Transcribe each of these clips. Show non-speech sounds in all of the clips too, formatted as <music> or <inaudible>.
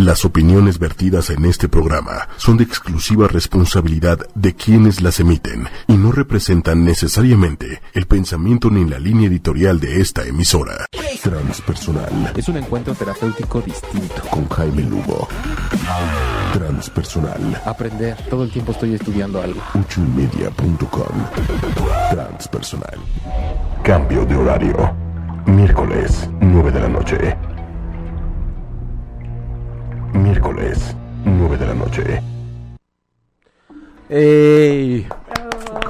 Las opiniones vertidas en este programa son de exclusiva responsabilidad de quienes las emiten y no representan necesariamente el pensamiento ni la línea editorial de esta emisora. Transpersonal. Es un encuentro terapéutico distinto. Con Jaime Lugo. Transpersonal. Aprender. Todo el tiempo estoy estudiando algo. Uchumedia.com. Transpersonal. Cambio de horario. Miércoles, 9 de la noche. Miércoles, 9 de la noche. ¡Ey!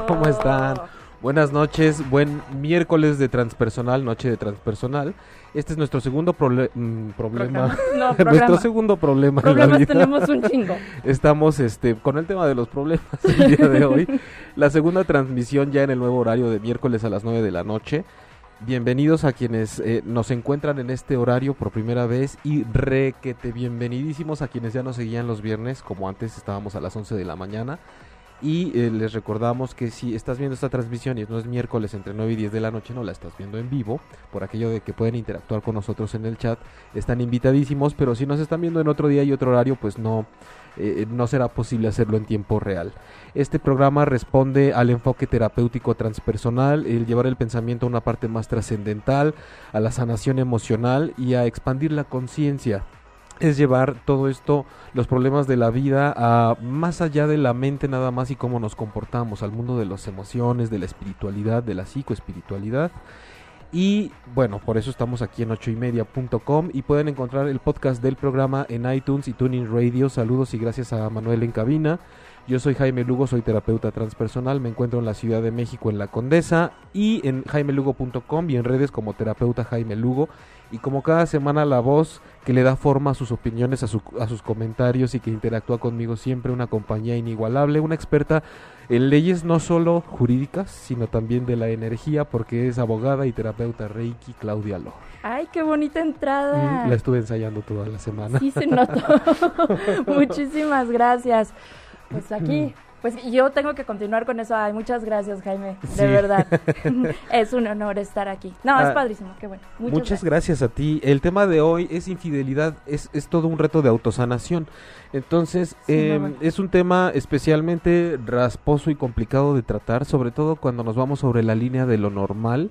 ¿Cómo están? Buenas noches, buen miércoles de transpersonal, noche de transpersonal. Este es nuestro segundo prole- mm, problema. No, <laughs> nuestro segundo problema en la Problemas vida. tenemos un chingo. <laughs> Estamos este, con el tema de los problemas el día de hoy. La segunda transmisión ya en el nuevo horario de miércoles a las 9 de la noche. Bienvenidos a quienes eh, nos encuentran en este horario por primera vez y requete bienvenidísimos a quienes ya nos seguían los viernes, como antes estábamos a las 11 de la mañana. Y eh, les recordamos que si estás viendo esta transmisión y no es miércoles entre 9 y 10 de la noche, no la estás viendo en vivo, por aquello de que pueden interactuar con nosotros en el chat, están invitadísimos, pero si nos están viendo en otro día y otro horario, pues no, eh, no será posible hacerlo en tiempo real. Este programa responde al enfoque terapéutico transpersonal, el llevar el pensamiento a una parte más trascendental, a la sanación emocional y a expandir la conciencia. Es llevar todo esto, los problemas de la vida, a más allá de la mente nada más y cómo nos comportamos, al mundo de las emociones, de la espiritualidad, de la psicoespiritualidad. Y bueno, por eso estamos aquí en ochoymedia.com y pueden encontrar el podcast del programa en iTunes y Tuning Radio. Saludos y gracias a Manuel en cabina. Yo soy Jaime Lugo, soy terapeuta transpersonal, me encuentro en la Ciudad de México en La Condesa y en jaimelugo.com y en redes como terapeuta Jaime Lugo. Y como cada semana la voz que le da forma a sus opiniones, a, su- a sus comentarios y que interactúa conmigo siempre, una compañía inigualable, una experta en leyes no solo jurídicas, sino también de la energía, porque es abogada y terapeuta Reiki, Claudia Lor. Ay, qué bonita entrada. Mm, La estuve ensayando toda la semana. Sí se notó. <laughs> <laughs> Muchísimas gracias. Pues aquí, pues yo tengo que continuar con eso. Ay, muchas gracias, Jaime. Sí. De verdad. <laughs> <laughs> es un honor estar aquí. No, Ah, es padrísimo, qué bueno. Muchas, Muchas gracias a ti. El tema de hoy es infidelidad, es, es todo un reto de autosanación. Entonces, Sí, eh, bueno. es un tema especialmente rasposo y complicado de tratar, sobre todo cuando nos vamos sobre la línea de lo normal,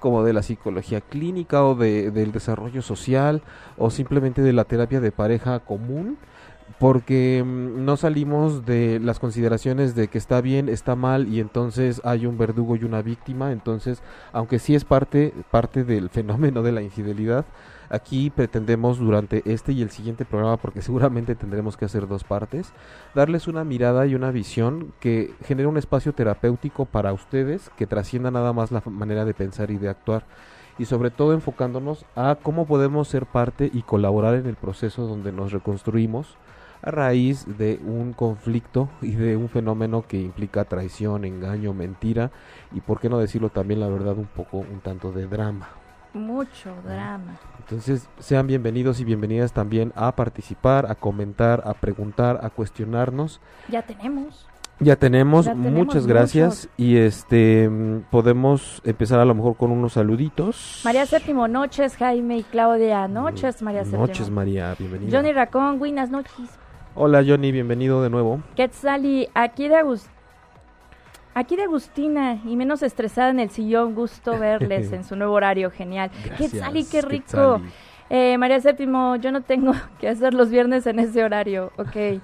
como de la psicología clínica o de, del desarrollo social o simplemente de la terapia de pareja común. Porque mm, no salimos de las consideraciones de que está bien, está mal y entonces hay un verdugo y una víctima. Entonces, aunque sí es parte, parte del <laughs> fenómeno de la infidelidad, aquí pretendemos durante este y el siguiente programa, porque seguramente tendremos que hacer dos partes, darles una mirada y una visión que genere un espacio terapéutico para ustedes que trascienda nada más la manera de pensar y de actuar. Y sobre todo enfocándonos a cómo podemos ser parte y colaborar en el proceso donde nos reconstruimos a raíz de un conflicto <laughs> y de un fenómeno que implica traición, engaño, mentira y por qué no decirlo también la verdad un poco un tanto de drama. Mucho drama. Entonces, sean bienvenidos y bienvenidas también a participar, a comentar, a preguntar, a cuestionarnos. Ya tenemos. Ya tenemos, Ya tenemos muchas gracias y este mm, podemos empezar a lo mejor con unos saluditos. María Séptimo, noches, Jaime y Claudia. Noches, María Séptimo. Noches, María, bienvenida. Johnny Racón, buenas noches. Hola, Johnny, bienvenido de nuevo. Quetzali, aquí de Aquí de Agustina y menos estresada en el sillón, gusto <laughs> verles en su nuevo horario, genial. Gracias, Quetzali, qué rico. Quetzali. Eh, María Séptimo, yo no tengo <laughs> que hacer los viernes en ese horario, ok.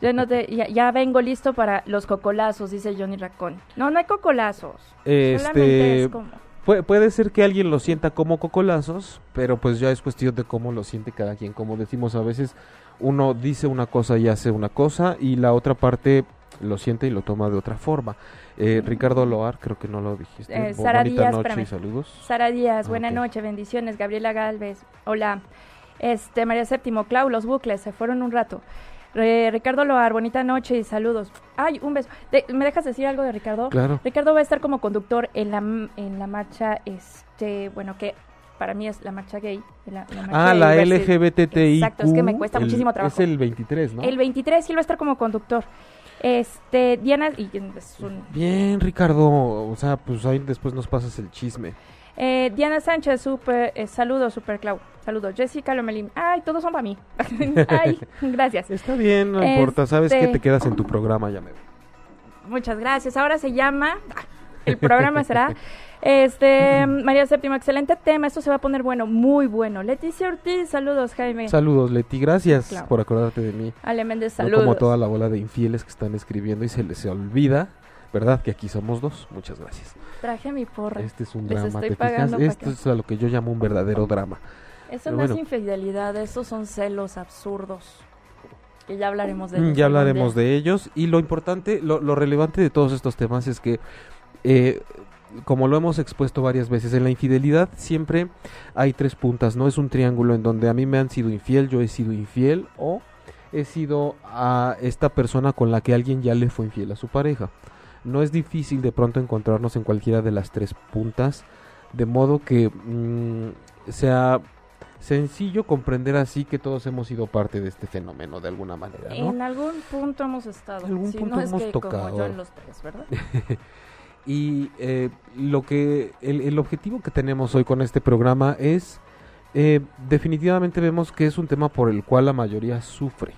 Yo no te, ya, ya vengo listo para los cocolazos, dice Johnny Racón. No, no hay cocolazos. Solamente Este es como... Pu- puede ser que alguien lo sienta como cocolazos, pero pues ya es cuestión de cómo lo siente cada quien. Como decimos a veces, uno dice una cosa y hace una cosa y la otra parte lo siente y lo toma de otra forma. Eh, Ricardo Loar, creo que no lo dijiste. Eh, Sara Díaz, noche y saludos. Sara Díaz, Ah, buena ok. noche, bendiciones. Gabriela Galvez, hola. Este, María Séptimo, Clau, los bucles, se fueron un rato. Ricardo Loar, bonita noche y saludos. Ay, un beso. De- ¿Me dejas decir algo de Ricardo? Claro. Ricardo va a estar como conductor en la, en la marcha, este, bueno, que para mí es la marcha gay. La, la marcha Ah, la LGBTI. Exacto, es que me cuesta muchísimo trabajo. Es el 23, ¿no? El 23 sí va a estar como conductor. Este, Diana, y es un Bien, Ricardo. O sea, pues ahí después nos pasas el chisme. Eh, Diana Sánchez, super, eh, saludos, Super Clau. Saludos, Jessica, Lomelín. Ay, todos son para mí. <laughs> Ay, <laughs> gracias. Está bien, no importa. Sabes que Este- te quedas en tu programa, ya me voy. Muchas gracias. Ahora se llama. El programa será. Este, María Séptimo, excelente tema. Esto se va a poner bueno, muy bueno. Leticia Ortiz, saludos, Jaime. Saludos, Leti. Gracias Claro. por acordarte de mí. Ale Méndez, No saludos. como toda la bola de infieles que están escribiendo y se les olvida, ¿verdad? Que aquí somos dos. Muchas gracias. Traje mi porra. Este es un Les drama, ¿te fijas? Esto es a lo que yo llamo un verdadero drama. Eso pero no es infidelidad, esos son celos absurdos. Que ya hablaremos de Mm, ellos. Ya hablaremos de ellos y lo importante, lo, lo relevante de todos estos temas es que, eh, como lo hemos expuesto varias veces, en la infidelidad siempre hay tres puntas, no es un triángulo en donde a mí me han sido infiel, yo he sido infiel o he sido a esta persona con la que alguien ya le fue infiel a su pareja. No es difícil de pronto encontrarnos en cualquiera de las tres puntas, de modo que mm, sea sencillo comprender así que todos hemos sido parte de este fenómeno de alguna manera, ¿no? En algún punto hemos estado. En algún Si punto no es hemos que tocado. como yo en los tres, ¿verdad? <laughs> Y eh, lo que el, el objetivo que tenemos hoy con este programa es eh, definitivamente vemos que es un tema por el cual la mayoría sufre.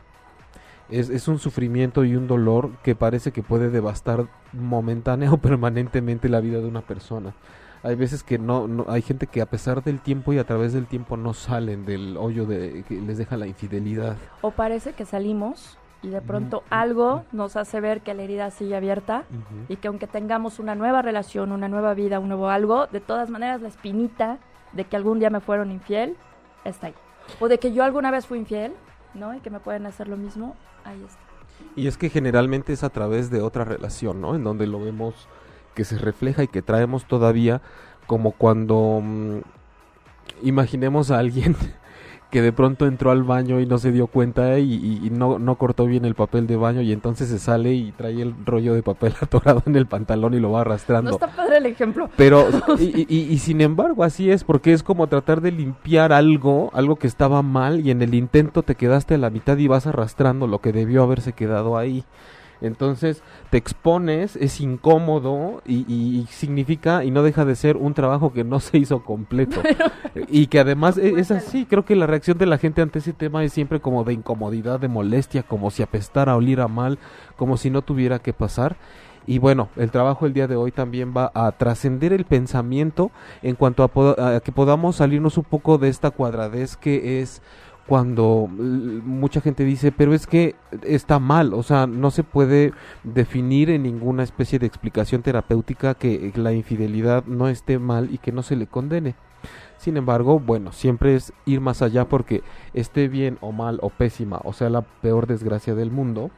Es, es un sufrimiento y un dolor que parece que puede devastar momentánea o permanentemente la vida de una persona. Hay veces que no, no hay gente que a pesar del tiempo y a través del tiempo no salen del hoyo de que les deja la infidelidad. O parece que salimos y de pronto algo nos hace ver que la herida sigue abierta y que aunque tengamos una nueva relación, una nueva vida, un nuevo algo, de todas maneras la espinita de que algún día me fueron infiel está ahí. O de que yo alguna vez fui infiel, ¿no? Y que me pueden hacer lo mismo, ahí está. Y es que generalmente es a través de otra relación, ¿no? En donde lo vemos que se refleja y que traemos todavía como cuando mm, imaginemos a alguien <laughs> que de pronto entró al baño y no se dio cuenta y, y- y no, no cortó bien el papel de baño y entonces se sale y trae el rollo de papel <laughs> atorado en el pantalón y lo va No arrastrando. está padre el ejemplo. Pero, <laughs> y, y- y sin embargo, así es, porque es como tratar de limpiar algo, algo que estaba mal, y en el intento te quedaste a la mitad y vas arrastrando lo que debió haberse quedado ahí. Entonces te expones, es incómodo y, y- y significa y no deja de ser un trabajo que no <laughs> se hizo completo. y que además e- es, así, creo que la reacción de la gente ante ese tema es siempre como de incomodidad, de molestia, como si apestara, oliera mal, como si no tuviera que pasar. Y bueno, el trabajo el día de hoy también va a trascender el pensamiento en cuanto a, a que podamos salirnos un poco de esta cuadradez que es cuando mucha gente dice, pero es que está mal, o sea, no se puede definir en ninguna especie de explicación terapéutica que la infidelidad no esté mal y que no se le condene. Sin embargo, bueno, siempre es ir más allá porque esté bien o mal o pésima, o sea, la peor desgracia del mundo,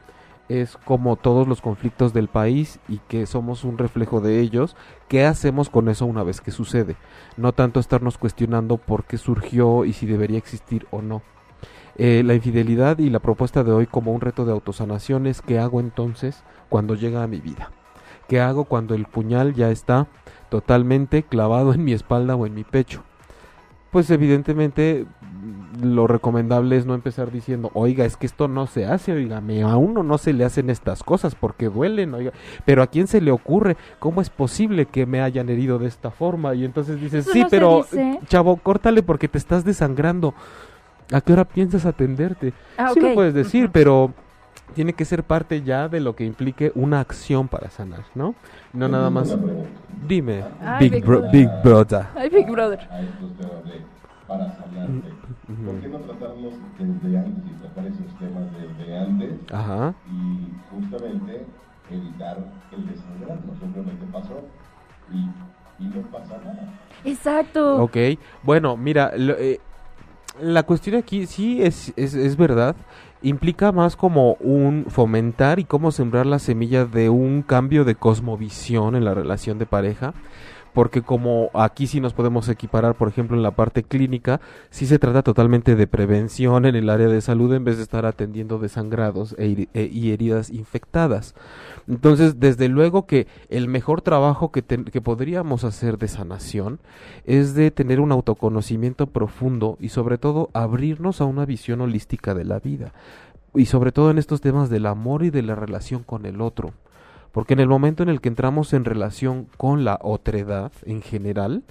es como todos los conflictos del país y que somos un reflejo de ellos, ¿qué hacemos con eso una vez que sucede? No tanto estarnos cuestionando por qué surgió y si debería existir o no. Eh, la infidelidad y la propuesta de hoy como un reto de autosanación es qué hago entonces cuando llega a mi vida. ¿Qué hago cuando el puñal ya está totalmente clavado en mi espalda o en mi pecho? Pues evidentemente mm, lo recomendable es no empezar diciendo, oiga, es que esto no se hace, oígame, a uno no se le hacen estas cosas porque duelen, oiga, pero a quién se le ocurre, ¿cómo es posible que me hayan herido de esta forma? Y entonces dices, sí, pero dice. chavo, córtale porque te estás desangrando. ¿A qué hora piensas atenderte? Ah, sí ok. lo puedes decir, pero tiene que ser parte ya de lo que implique una acción para sanar, ¿no? No nada más. Dime, Ay, Big, Big bro- Brother. Big Brother. Ay, Big Brother. a estos temas de para sanarte. ¿Por qué no tratarlos desde antes y tratar esos temas desde antes Ajá. y justamente evitar el desangrarnos? Simplemente pasó y, y no pasa nada. Exacto. Ok, bueno, mira, lo- eh, la cuestión aquí sí es, es, es verdad, implica más como un fomentar y cómo sembrar la semilla de un cambio de cosmovisión en la relación de pareja, porque como aquí sí nos podemos equiparar, por ejemplo, en la parte clínica, sí se trata totalmente de prevención en el área de salud en vez de estar atendiendo desangrados e e- y heridas infectadas. Entonces, desde luego que el mejor trabajo que, que podríamos hacer de sanación es de tener un autoconocimiento profundo y sobre todo abrirnos a una visión holística de la vida. Y sobre todo en estos temas del amor y de la relación con el otro. Porque en el momento en el que entramos en relación con la otredad en general,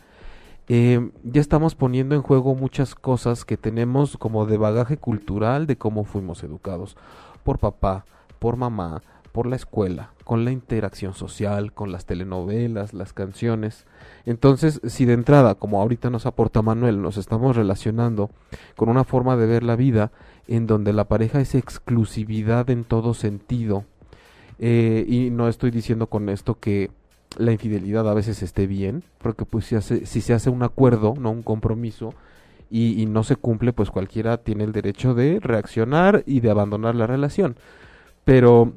eh, ya estamos poniendo en juego muchas cosas que tenemos como de bagaje cultural de cómo fuimos educados por papá, por mamá, por la escuela, con la interacción social, con las telenovelas, las canciones. Entonces, si de entrada, como ahorita nos aporta Manuel, nos estamos relacionando con una forma de ver la vida en donde la pareja es exclusividad en todo sentido, eh, y no estoy diciendo con esto que la infidelidad a veces esté bien, porque pues si, hace, si se hace un acuerdo, no un compromiso, y, y, no se cumple, pues cualquiera tiene el derecho de reaccionar y de abandonar la relación. Pero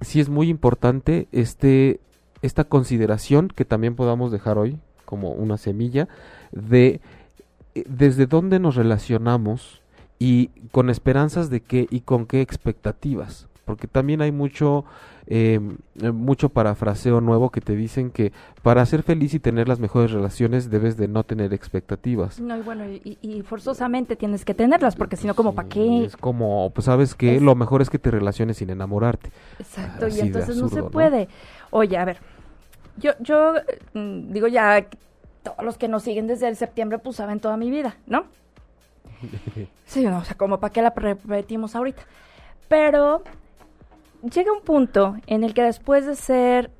sí es muy importante este, esta consideración que también podamos dejar hoy como una semilla de eh, desde dónde nos relacionamos y con esperanzas de qué y con qué expectativas porque también hay mucho eh, mucho parafraseo nuevo que te dicen que para ser feliz y tener las mejores relaciones debes de no tener expectativas. No, y bueno, y, forzosamente tienes que tenerlas, porque si no, como para qué. Es como, pues sabes que lo mejor es que te relaciones sin enamorarte. Exacto, y entonces no se puede. Oye, a ver, yo, yo mm, digo ya, todos los que nos siguen desde el septiembre, pues saben toda mi vida, ¿no? <laughs> sí, no, o sea, como para qué la repetimos ahorita. Pero llega un punto en el que después de ser,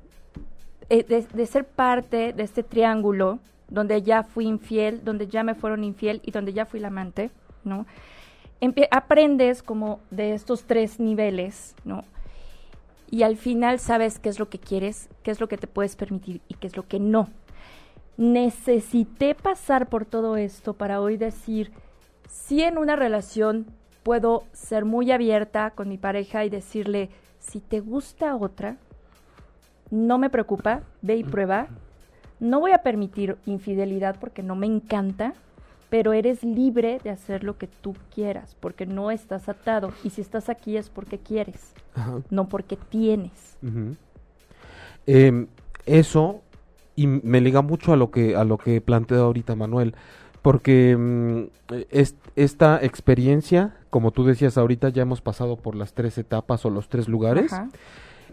eh, de, ser parte de este triángulo, donde ya fui infiel, donde ya me fueron infiel y donde ya fui la amante, ¿no? aprendes como de estos tres niveles, ¿no? Y al final sabes qué es lo que quieres, qué es lo que te puedes permitir y qué es lo que no. Necesité pasar por todo esto para hoy decir, si en una relación puedo ser muy abierta con mi pareja y decirle, si te gusta otra, no me preocupa, ve y prueba. No voy a permitir infidelidad porque no me encanta, pero eres libre de hacer lo que tú quieras, porque no estás atado. Y si estás aquí es porque quieres, no porque tienes. Em, eso, y me liga mucho a lo que, a lo que plantea ahorita Manuel, porque mm, esta experiencia, como tú decías ahorita, ya hemos pasado por las tres etapas o los tres lugares.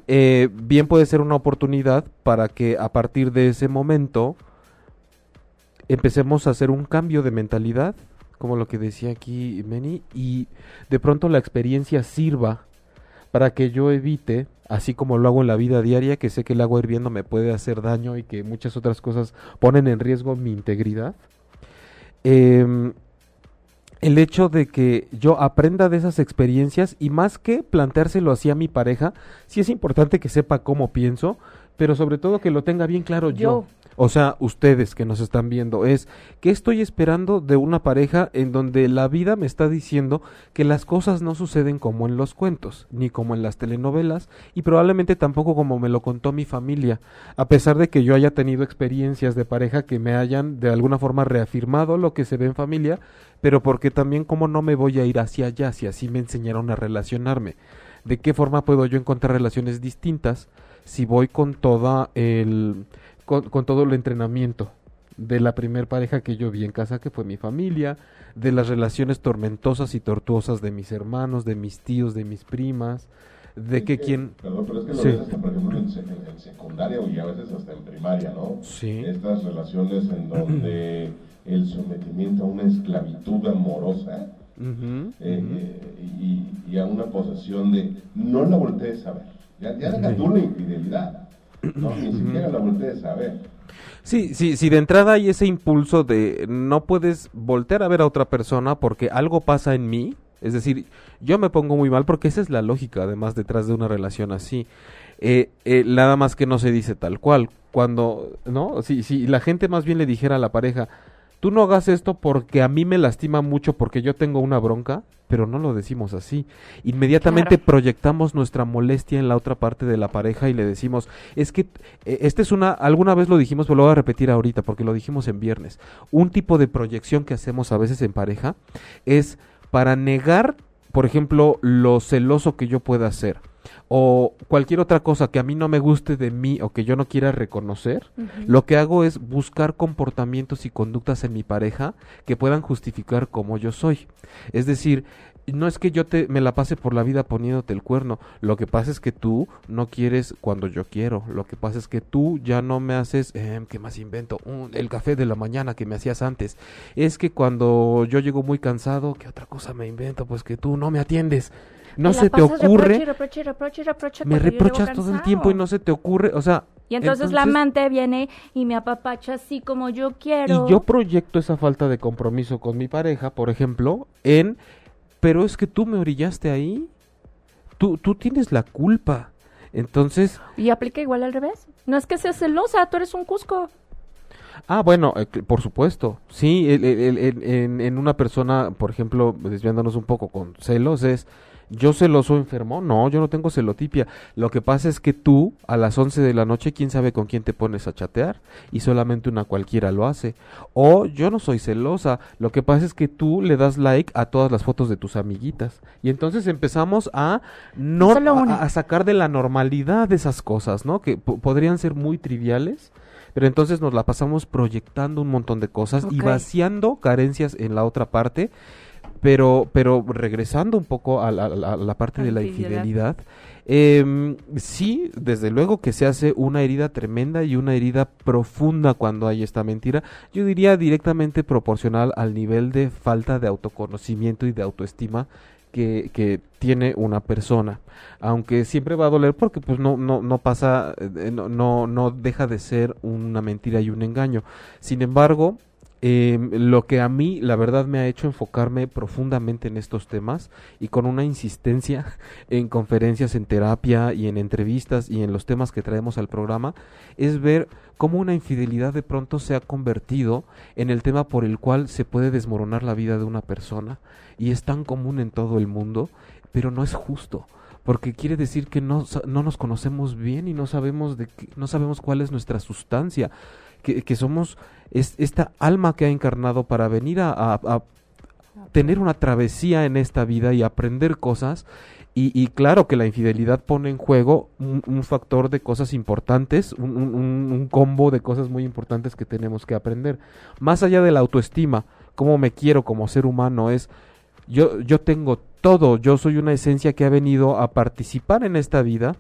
Eh, bien puede ser una oportunidad para que a partir de ese momento empecemos a hacer un cambio de mentalidad, como lo que decía aquí Meni, y de pronto la experiencia sirva para que yo evite, así como lo hago en la vida diaria, que sé que el agua hirviendo me puede hacer daño y que muchas otras cosas ponen en riesgo mi integridad eh, el hecho de que yo aprenda de esas experiencias y más que planteárselo así a mi pareja, sí es importante que sepa cómo pienso, pero sobre todo que lo tenga bien claro yo o sea, ustedes que nos están viendo, es que estoy esperando de una pareja en donde la vida me está diciendo que las cosas no suceden como en los cuentos, ni como en las telenovelas, y probablemente tampoco como me lo contó mi familia, a pesar de que yo haya tenido experiencias de pareja que me hayan de alguna forma reafirmado lo que se ve en familia, pero porque también como no me voy a ir hacia allá si así me enseñaron a relacionarme. ¿De qué forma puedo yo encontrar relaciones distintas si voy con toda el con, todo el entrenamiento de la primer pareja que yo vi en casa, que fue mi familia, de las relaciones tormentosas y tortuosas de mis hermanos, de mis tíos, de mis primas, de que, quien... Perdón, pero es que lo ves hasta, por ejemplo, en, secundaria y a veces hasta en primaria, ¿no? Sí. Estas relaciones en donde <clears throat> el sometimiento a una esclavitud amorosa eh, eh, y, a una posesión de no la voltees a ver. Ya, ya deja tú la infidelidad no, ni siquiera la voltees a ver. Sí, sí, sí, de entrada hay ese impulso de no puedes voltear a ver a otra persona porque algo pasa en mí, es decir, yo me pongo muy mal porque esa es la lógica además detrás de una relación así. Eh, eh, nada más que no se dice tal cual. Cuando, ¿no? Si, si la gente más bien le dijera a la pareja, tú no hagas esto porque a mí me lastima mucho porque yo tengo una bronca, pero no lo decimos así. Inmediatamente proyectamos nuestra molestia en la otra parte de la pareja y le decimos, es que eh, este es una, alguna vez lo dijimos, pero lo voy a repetir ahorita porque lo dijimos en viernes. Un tipo de proyección que hacemos a veces en pareja es para negar, por ejemplo, lo celoso que yo pueda ser o cualquier otra cosa que a mí no me guste de mí o que yo no quiera reconocer, lo que hago es buscar comportamientos y conductas en mi pareja que puedan justificar cómo yo soy. Es decir, no es que yo te me la pase por la vida poniéndote el cuerno. Lo que pasa es que tú no quieres cuando yo quiero. Lo que pasa es que tú ya no me haces, eh, ¿qué más invento? el café de la mañana que me hacías antes. Es que cuando yo llego muy cansado, ¿qué otra cosa me invento? Pues que tú no me atiendes. No se te ocurre. me reprochas todo el tiempo y no se te ocurre, o sea, y entonces, la amante viene y me apapacha así como yo quiero. Y yo proyecto esa falta de compromiso con mi pareja, por ejemplo, en pero es que tú me orillaste ahí. Tú, tú tienes la culpa. Entonces... ¿Y aplica igual al revés? No es que seas celosa, tú eres un cusco. Ah, bueno, eh, por supuesto. Sí, en, en, una persona, por ejemplo, desviándonos un poco con celos, es ¿Yo celoso enfermo? No, yo no tengo celotipia. Lo que pasa es que tú, a las 11 de la noche, quién sabe con quién te pones a chatear y solamente una cualquiera lo hace. O yo no soy celosa. Lo que pasa es que tú le das like a todas las fotos de tus amiguitas. Y entonces empezamos a no a, sacar de la normalidad esas cosas, ¿no? Que podrían ser muy triviales pero entonces nos la pasamos proyectando un montón de cosas y vaciando carencias en la otra parte pero, pero regresando un poco a la, parte de la infidelidad, em, sí, desde luego que se hace una herida tremenda y una herida profunda cuando hay esta mentira. Yo diría directamente proporcional al nivel de falta de autoconocimiento y de autoestima que, que, tiene una persona. Aunque siempre va a doler porque pues no, no, no pasa, eh, no, no, no deja de ser una mentira y un engaño. Sin embargo, Em, lo que a mí la verdad me ha hecho enfocarme profundamente en estos temas y con una insistencia <laughs> en conferencias, en terapia y en entrevistas y en los temas que traemos al programa es ver cómo una infidelidad de pronto se ha convertido en el tema por el cual se puede desmoronar la vida de una persona y es tan común en todo el mundo, pero no es justo porque quiere decir que no, no nos conocemos bien y no sabemos de no sabemos cuál es nuestra sustancia que, somos es, esta alma que ha encarnado para venir a, tener una travesía en esta vida y aprender cosas. Y, claro que la infidelidad pone en juego un, factor de cosas importantes, un, un, combo de cosas muy importantes que tenemos que aprender. Más allá de la autoestima, cómo me quiero como ser humano es, yo, yo tengo todo, yo soy una esencia que ha venido a participar en esta vida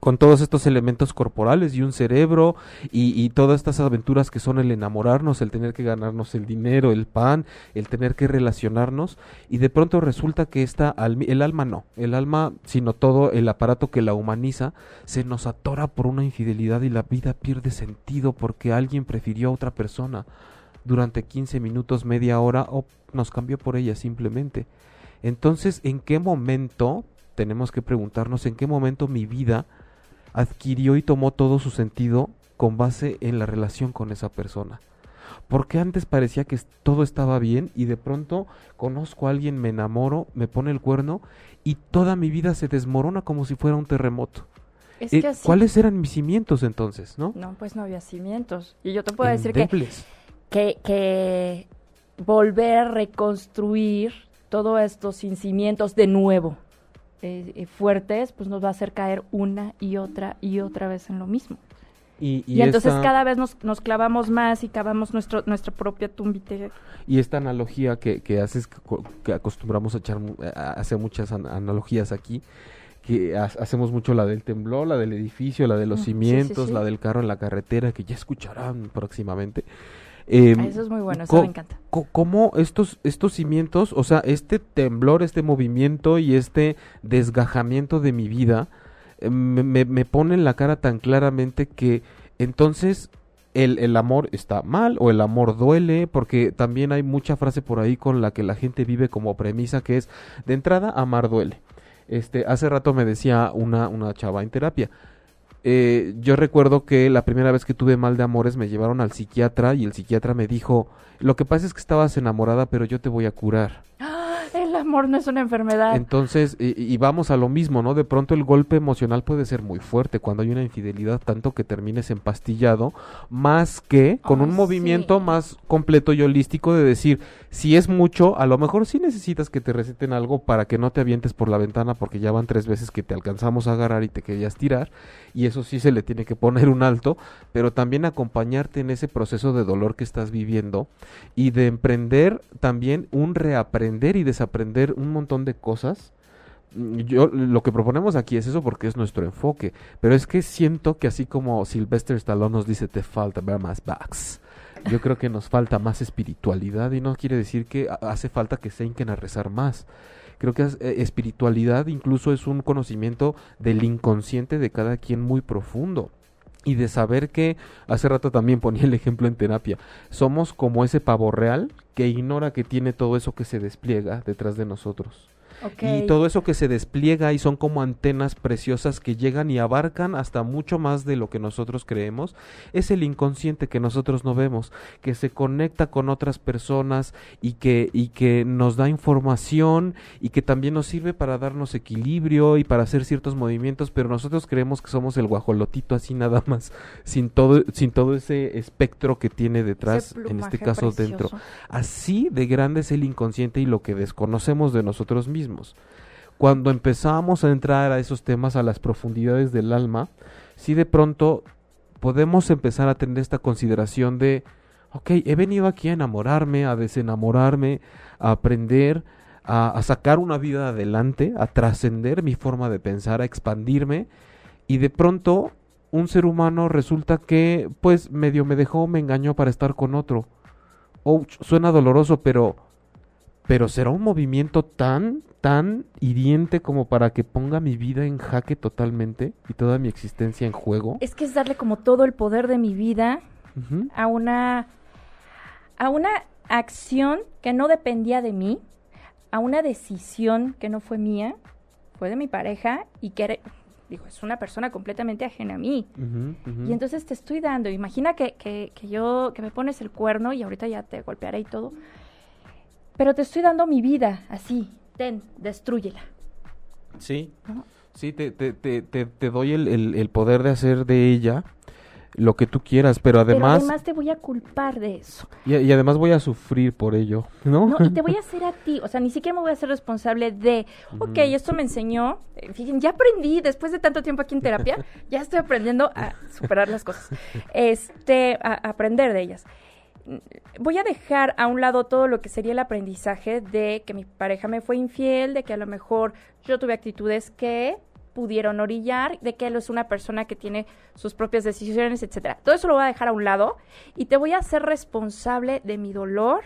con todos estos elementos corporales y un cerebro y, todas estas aventuras que son el enamorarnos, el tener que ganarnos el dinero, el pan, el tener que relacionarnos y de pronto resulta que esta el alma no, el alma sino todo el aparato que la humaniza se nos atora por una infidelidad y la vida pierde sentido porque alguien prefirió a otra persona durante 15 minutos, media hora o nos cambió por ella simplemente. Entonces, ¿en qué momento tenemos que preguntarnos en qué momento mi vida adquirió y tomó todo su sentido con base en la relación con esa persona. Porque antes parecía que todo estaba bien y de pronto conozco a alguien, me enamoro, me pone el cuerno y toda mi vida se desmorona como si fuera un terremoto. Eh, ¿Cuáles eran mis cimientos entonces, no? No, pues no había cimientos. Y yo te puedo decir que, que, que volver a reconstruir todo esto sin cimientos de nuevo eh, eh, fuertes, pues nos va a hacer caer una y otra y otra vez en lo mismo. Y, entonces cada vez nos, nos, clavamos más y cavamos nuestro, nuestra propia tumbite. Y esta analogía que, que haces, que acostumbramos a echar, a hacer muchas analogías aquí, que hacemos mucho la del temblor, la del edificio, la de los cimientos, la del carro en la carretera, que ya escucharán próximamente. Em, eso es muy bueno, eso me encanta. ¿Cómo estos, estos cimientos, o sea, este temblor, este movimiento y este desgajamiento de mi vida eh, me, me pone en la cara tan claramente que entonces el, el, amor está mal o el amor duele, porque también hay mucha frase por ahí con la que la gente vive como premisa que es de entrada amar duele. Este, hace rato me decía una, una chava en terapia, eh, yo recuerdo que la primera vez que tuve mal de amores me llevaron al psiquiatra y el psiquiatra me dijo, lo que pasa es que estabas enamorada, pero yo te voy a curar. <gasps> El amor no es una enfermedad. Entonces, y, vamos a lo mismo, ¿no? De pronto el golpe emocional puede ser muy fuerte cuando hay una infidelidad, tanto que termines empastillado, más que con un movimiento más completo y holístico de decir, si es mucho, a lo mejor sí necesitas que te receten algo para que no te avientes por la ventana, porque ya van tres veces que te alcanzamos a agarrar y te querías tirar, y eso sí se le tiene que poner un alto, pero también acompañarte en ese proceso de dolor que estás viviendo y de emprender también un reaprender y desaprender un montón de cosas. Mm, yo lo que proponemos aquí es eso porque es nuestro enfoque, pero es que siento que así como Sylvester Stallone nos dice te falta ver más backs. Yo creo que nos falta más espiritualidad y no quiere decir que hace falta que se hinquen a rezar más. Creo que eh, espiritualidad incluso es un conocimiento del inconsciente de cada quien muy profundo y de saber que hace rato también ponía el ejemplo en terapia somos como ese pavo real que ignora que tiene todo eso que se despliega detrás de nosotros y todo eso que se despliega y son como antenas preciosas que llegan y abarcan hasta mucho más de lo que nosotros creemos, es el inconsciente que nosotros no vemos, que se conecta con otras personas y que, y que nos da información y que también nos sirve para darnos equilibrio y para hacer ciertos movimientos, pero nosotros creemos que somos el guajolotito así nada más, sin todo, sin todo ese espectro que tiene detrás, en este caso dentro. Así de grande es el inconsciente y lo que desconocemos de nosotros mismos. Cuando empezamos a entrar a esos temas, a las profundidades del alma, si de pronto podemos empezar a tener esta consideración de, ok, he venido aquí a enamorarme, a desenamorarme, a aprender, a, a sacar una vida adelante, a trascender mi forma de pensar, a expandirme, y de pronto un ser humano resulta que, pues, medio me dejó, me engañó para estar con otro. Oh, suena doloroso, pero pero será un movimiento tan, tan hiriente como para que ponga mi vida en jaque totalmente y toda mi existencia en juego. Es que es darle como todo el poder de mi vida a una a una acción que no dependía de mí, a una decisión que no fue mía, fue de mi pareja y que digo, es una persona completamente ajena a mí. Y entonces te estoy dando, imagina que, que, que yo, que me pones el cuerno y ahorita ya te golpearé y todo pero te estoy dando mi vida así, ten, destruyela. Sí, sí, te, te, te, te, doy el, el, poder de hacer de ella lo que tú quieras, pero además... Pero además te voy a culpar de eso. Y, y, además voy a sufrir por ello, ¿no? No, y te voy a hacer a ti, o sea, ni siquiera me voy a hacer responsable de, ok, esto me enseñó, eh, fíjense, ya aprendí, después de tanto tiempo aquí en terapia, <laughs> ya estoy aprendiendo a superar las cosas, este, a aprender de ellas voy a dejar a un lado todo lo que sería el aprendizaje de que mi pareja me fue infiel, de que a lo mejor yo tuve actitudes que pudieron orillar, de que él es una persona que tiene sus propias decisiones, etcétera. Todo eso lo voy a dejar a un lado y te voy a hacer responsable de mi dolor,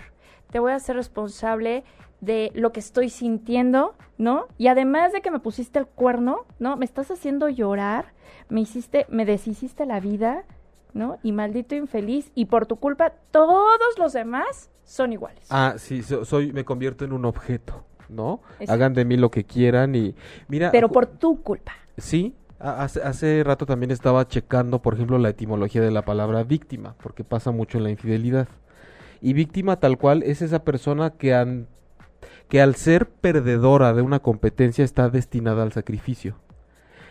te voy a hacer responsable de lo que estoy sintiendo, ¿no? Y además de que me pusiste el cuerno, ¿no? Me estás haciendo llorar, me hiciste, me deshiciste la vida, ¿no? Y maldito infeliz, y por tu culpa todos los demás son iguales. Ah, sí, soy, me convierto en un objeto, ¿no? Hagan de mí lo que quieran y mira. Pero por tu culpa. Sí, Hace, hace, rato también estaba checando, por ejemplo, la etimología de la palabra víctima, porque pasa mucho en la infidelidad. Y víctima tal cual es esa persona que, que al ser perdedora de una competencia está destinada al sacrificio.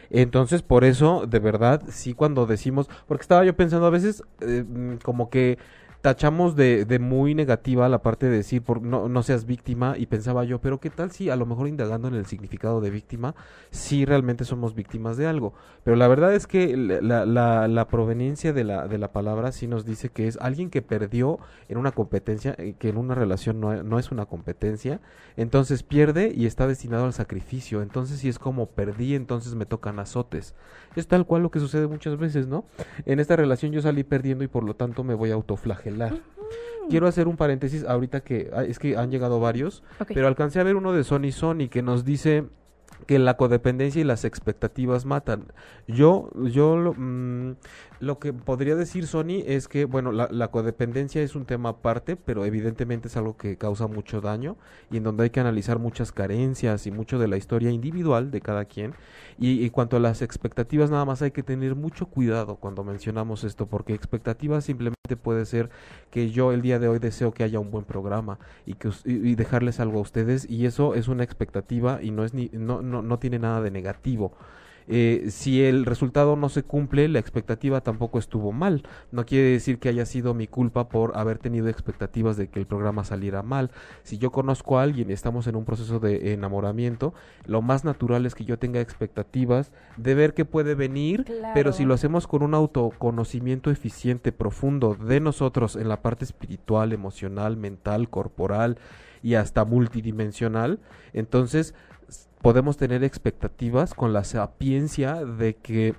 Entonces, por eso, de verdad, sí cuando decimos, porque estaba yo pensando a veces eh, mm, como que tachamos de, de, muy negativa la parte de decir no, no seas víctima y pensaba yo, pero qué tal si a lo mejor indagando en el significado de víctima, sí realmente somos víctimas de algo. Pero la verdad es que la, la, la proveniencia de la, de la palabra sí nos dice que es alguien que perdió en una competencia, eh, que en una relación no, no es una competencia, entonces pierde y está destinado al sacrificio. Entonces si es como perdí, entonces me tocan azotes. Es tal cual lo que sucede muchas veces, ¿no? En esta relación yo salí perdiendo y por lo tanto me voy a autoflagelar. Quiero hacer un paréntesis ahorita que ah, es que han llegado varios, pero alcancé a ver uno de Sony Sony que nos dice que la codependencia y las expectativas matan. Yo, yo lo, mm, lo que podría decir Sony es que, bueno, la, la, codependencia es un tema aparte, pero evidentemente es algo que causa mucho daño y en donde hay que analizar muchas carencias y mucho de la historia individual de cada quien. Y, y cuanto a las expectativas, nada más hay que tener mucho cuidado cuando mencionamos esto, porque expectativas simplemente puede ser que yo el día de hoy deseo que haya un buen programa y, que, y, dejarles algo a ustedes y eso es una expectativa y no, es ni, no, no, no tiene nada de negativo. Eh, si el resultado no se cumple, la expectativa tampoco estuvo mal. No quiere decir que haya sido mi culpa por haber tenido expectativas de que el programa saliera mal. Si yo conozco a alguien y estamos en un proceso de enamoramiento, lo más natural es que yo tenga expectativas de ver qué puede venir, pero si lo hacemos con un autoconocimiento eficiente, profundo de nosotros en la parte espiritual, emocional, mental, corporal, y hasta multidimensional. Entonces, podemos tener expectativas con la sapiencia de que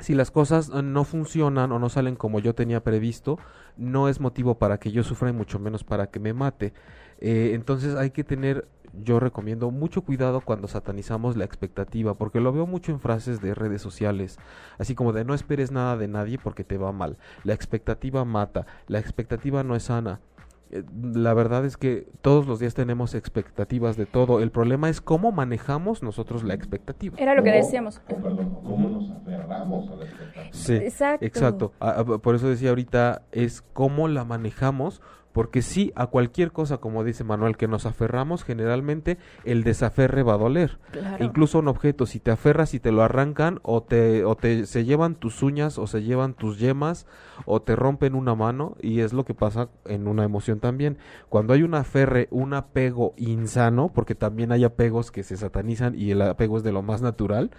si las cosas no funcionan o no salen como yo tenía previsto, no es motivo para que yo sufra y mucho menos para que me mate. Eh, entonces hay que tener, yo recomiendo mucho cuidado cuando satanizamos la expectativa, porque lo veo mucho en frases de redes sociales, así como de no esperes nada de nadie porque te va mal. La expectativa mata, la expectativa no es sana. Eh, la verdad es que todos los días tenemos expectativas de todo. El problema es cómo manejamos nosotros la expectativa. Era lo que decíamos. perdón, cómo nos aferramos a la expectativa. Sí, exacto. exacto. por eso decía ahorita, es cómo la manejamos porque sí, a cualquier cosa, como dice Manuel, que nos aferramos, generalmente el desaferre va a doler. Incluso un objeto, si te aferras y te lo arrancan, o te, o te se llevan tus uñas, o se llevan tus yemas, o te rompen una mano, y es lo que pasa en una emoción también. Cuando hay un aferre, un apego insano, porque también hay apegos que se satanizan y el apego es de lo más natural,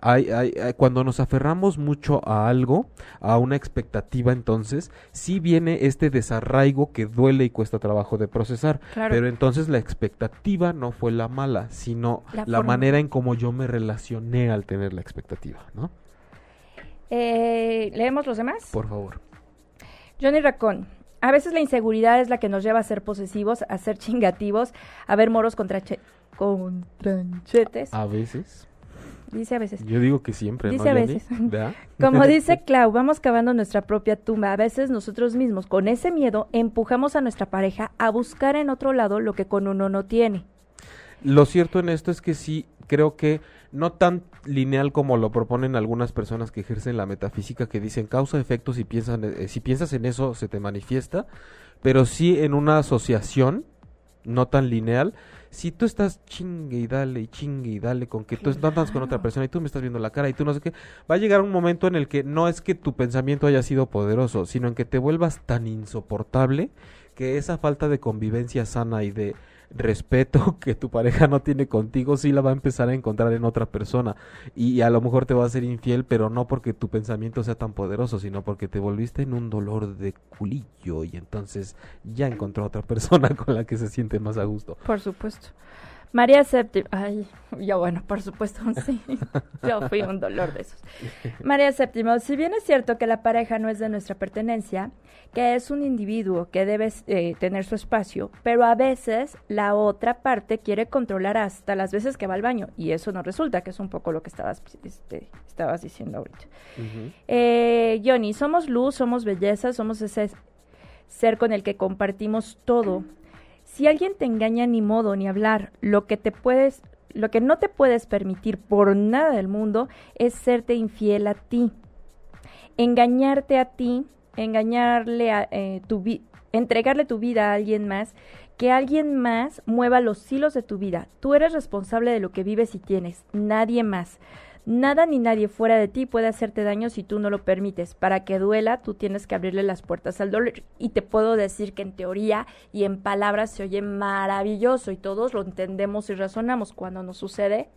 hay, hay, cuando nos aferramos mucho a algo, a una expectativa, entonces sí viene este desarraigo que duele y cuesta trabajo de procesar. Pero entonces la expectativa no fue la mala, sino la, manera en cómo yo me relacioné al tener la expectativa, ¿no? Eh, ¿Leemos los demás? Por favor. Johnny Racón. A veces la inseguridad es la que nos lleva a ser posesivos, a ser <laughs> chingativos, a ver moros contra, contra A veces. Dice a veces. Yo digo que siempre, Dice a veces. <laughs> Como <laughs> dice Clau, vamos cavando nuestra propia tumba. A veces nosotros mismos, con ese miedo, empujamos a nuestra pareja a buscar en otro lado lo que con uno no tiene. Lo cierto en esto es que sí, creo que no tan lineal como lo proponen algunas personas que ejercen la metafísica, que dicen causa efecto, si, piensan, eh, si piensas en eso se te manifiesta, pero sí en una asociación no tan lineal si tú estás chingue y dale y chingue y dale con que tú estás con otra persona y tú me estás viendo la cara y tú no sé qué, va a llegar un momento en el que no es que tu pensamiento haya sido poderoso, sino en que te vuelvas tan insoportable que esa falta de convivencia sana y de respeto <laughs> que tu pareja no tiene contigo, sí la va a empezar a encontrar en otra persona. Y a lo mejor te va a ser infiel, pero no porque tu pensamiento sea tan poderoso, sino porque te volviste en un dolor de culillo y entonces ya encontró otra <laughs> persona con la que se siente más a gusto. Por supuesto. María Séptima, ay, ya bueno, por supuesto, <laughs> sí, yo fui un dolor de esos. María Séptima, si bien es cierto que la pareja no es de nuestra pertenencia, que es un individuo que debe eh, tener su espacio, pero a veces la otra parte quiere controlar hasta las veces que va al baño, y eso no resulta, que es un poco lo que estabas, este, estabas diciendo ahorita. eh, Johnny, somos luz, somos belleza, somos ese ser con el que compartimos todo si alguien te engaña, ni modo, ni hablar. Lo que te puedes, lo que no te puedes permitir por nada del mundo es serte infiel a ti. Engañarte a ti, engañarle a eh, entregarle tu vida a alguien más, que alguien más mueva los hilos de tu vida. Tú eres responsable de lo que vives y tienes, nadie más. Nada ni nadie fuera de ti puede hacerte daño si tú no lo permites. Para que duela, tú tienes que abrirle las puertas al dolor. Y te puedo decir que en teoría y en palabras se oye maravilloso y todos lo entendemos y razonamos. Cuando nos sucede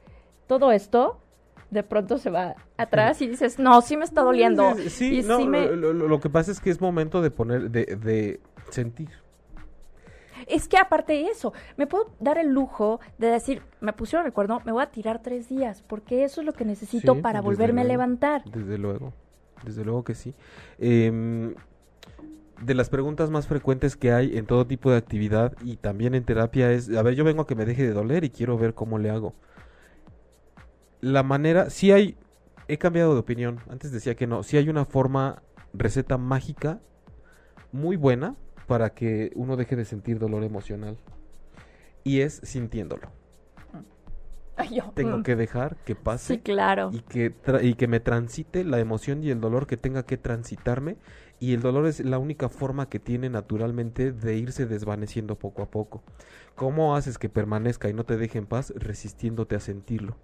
todo esto, de pronto se va atrás y dices, no, sí me está doliendo. Sí, no, lo, que pasa es que es momento de poner, de, de sentir. Es que aparte de eso, me puedo dar el lujo de decir, me pusieron el cuerno, me voy a tirar tres días, porque eso es lo que necesito para volverme a levantar. Desde luego, desde luego que sí. Em, de las preguntas más frecuentes que hay en todo tipo de actividad y también en terapia es, a ver, yo vengo a que me deje de doler y quiero ver cómo le hago. La manera, sí hay, he cambiado de opinión, antes decía que no, sí hay una forma, receta mágica, muy buena, para que uno deje de sentir dolor emocional. Y es sintiéndolo. Tengo mm. que dejar que pase. claro. Y que, y que me transite la emoción y el dolor que tenga que transitarme. Y el dolor es la única forma que tiene naturalmente de irse desvaneciendo poco a poco. ¿Cómo haces que permanezca y no te deje en paz? Resistiéndote a sentirlo.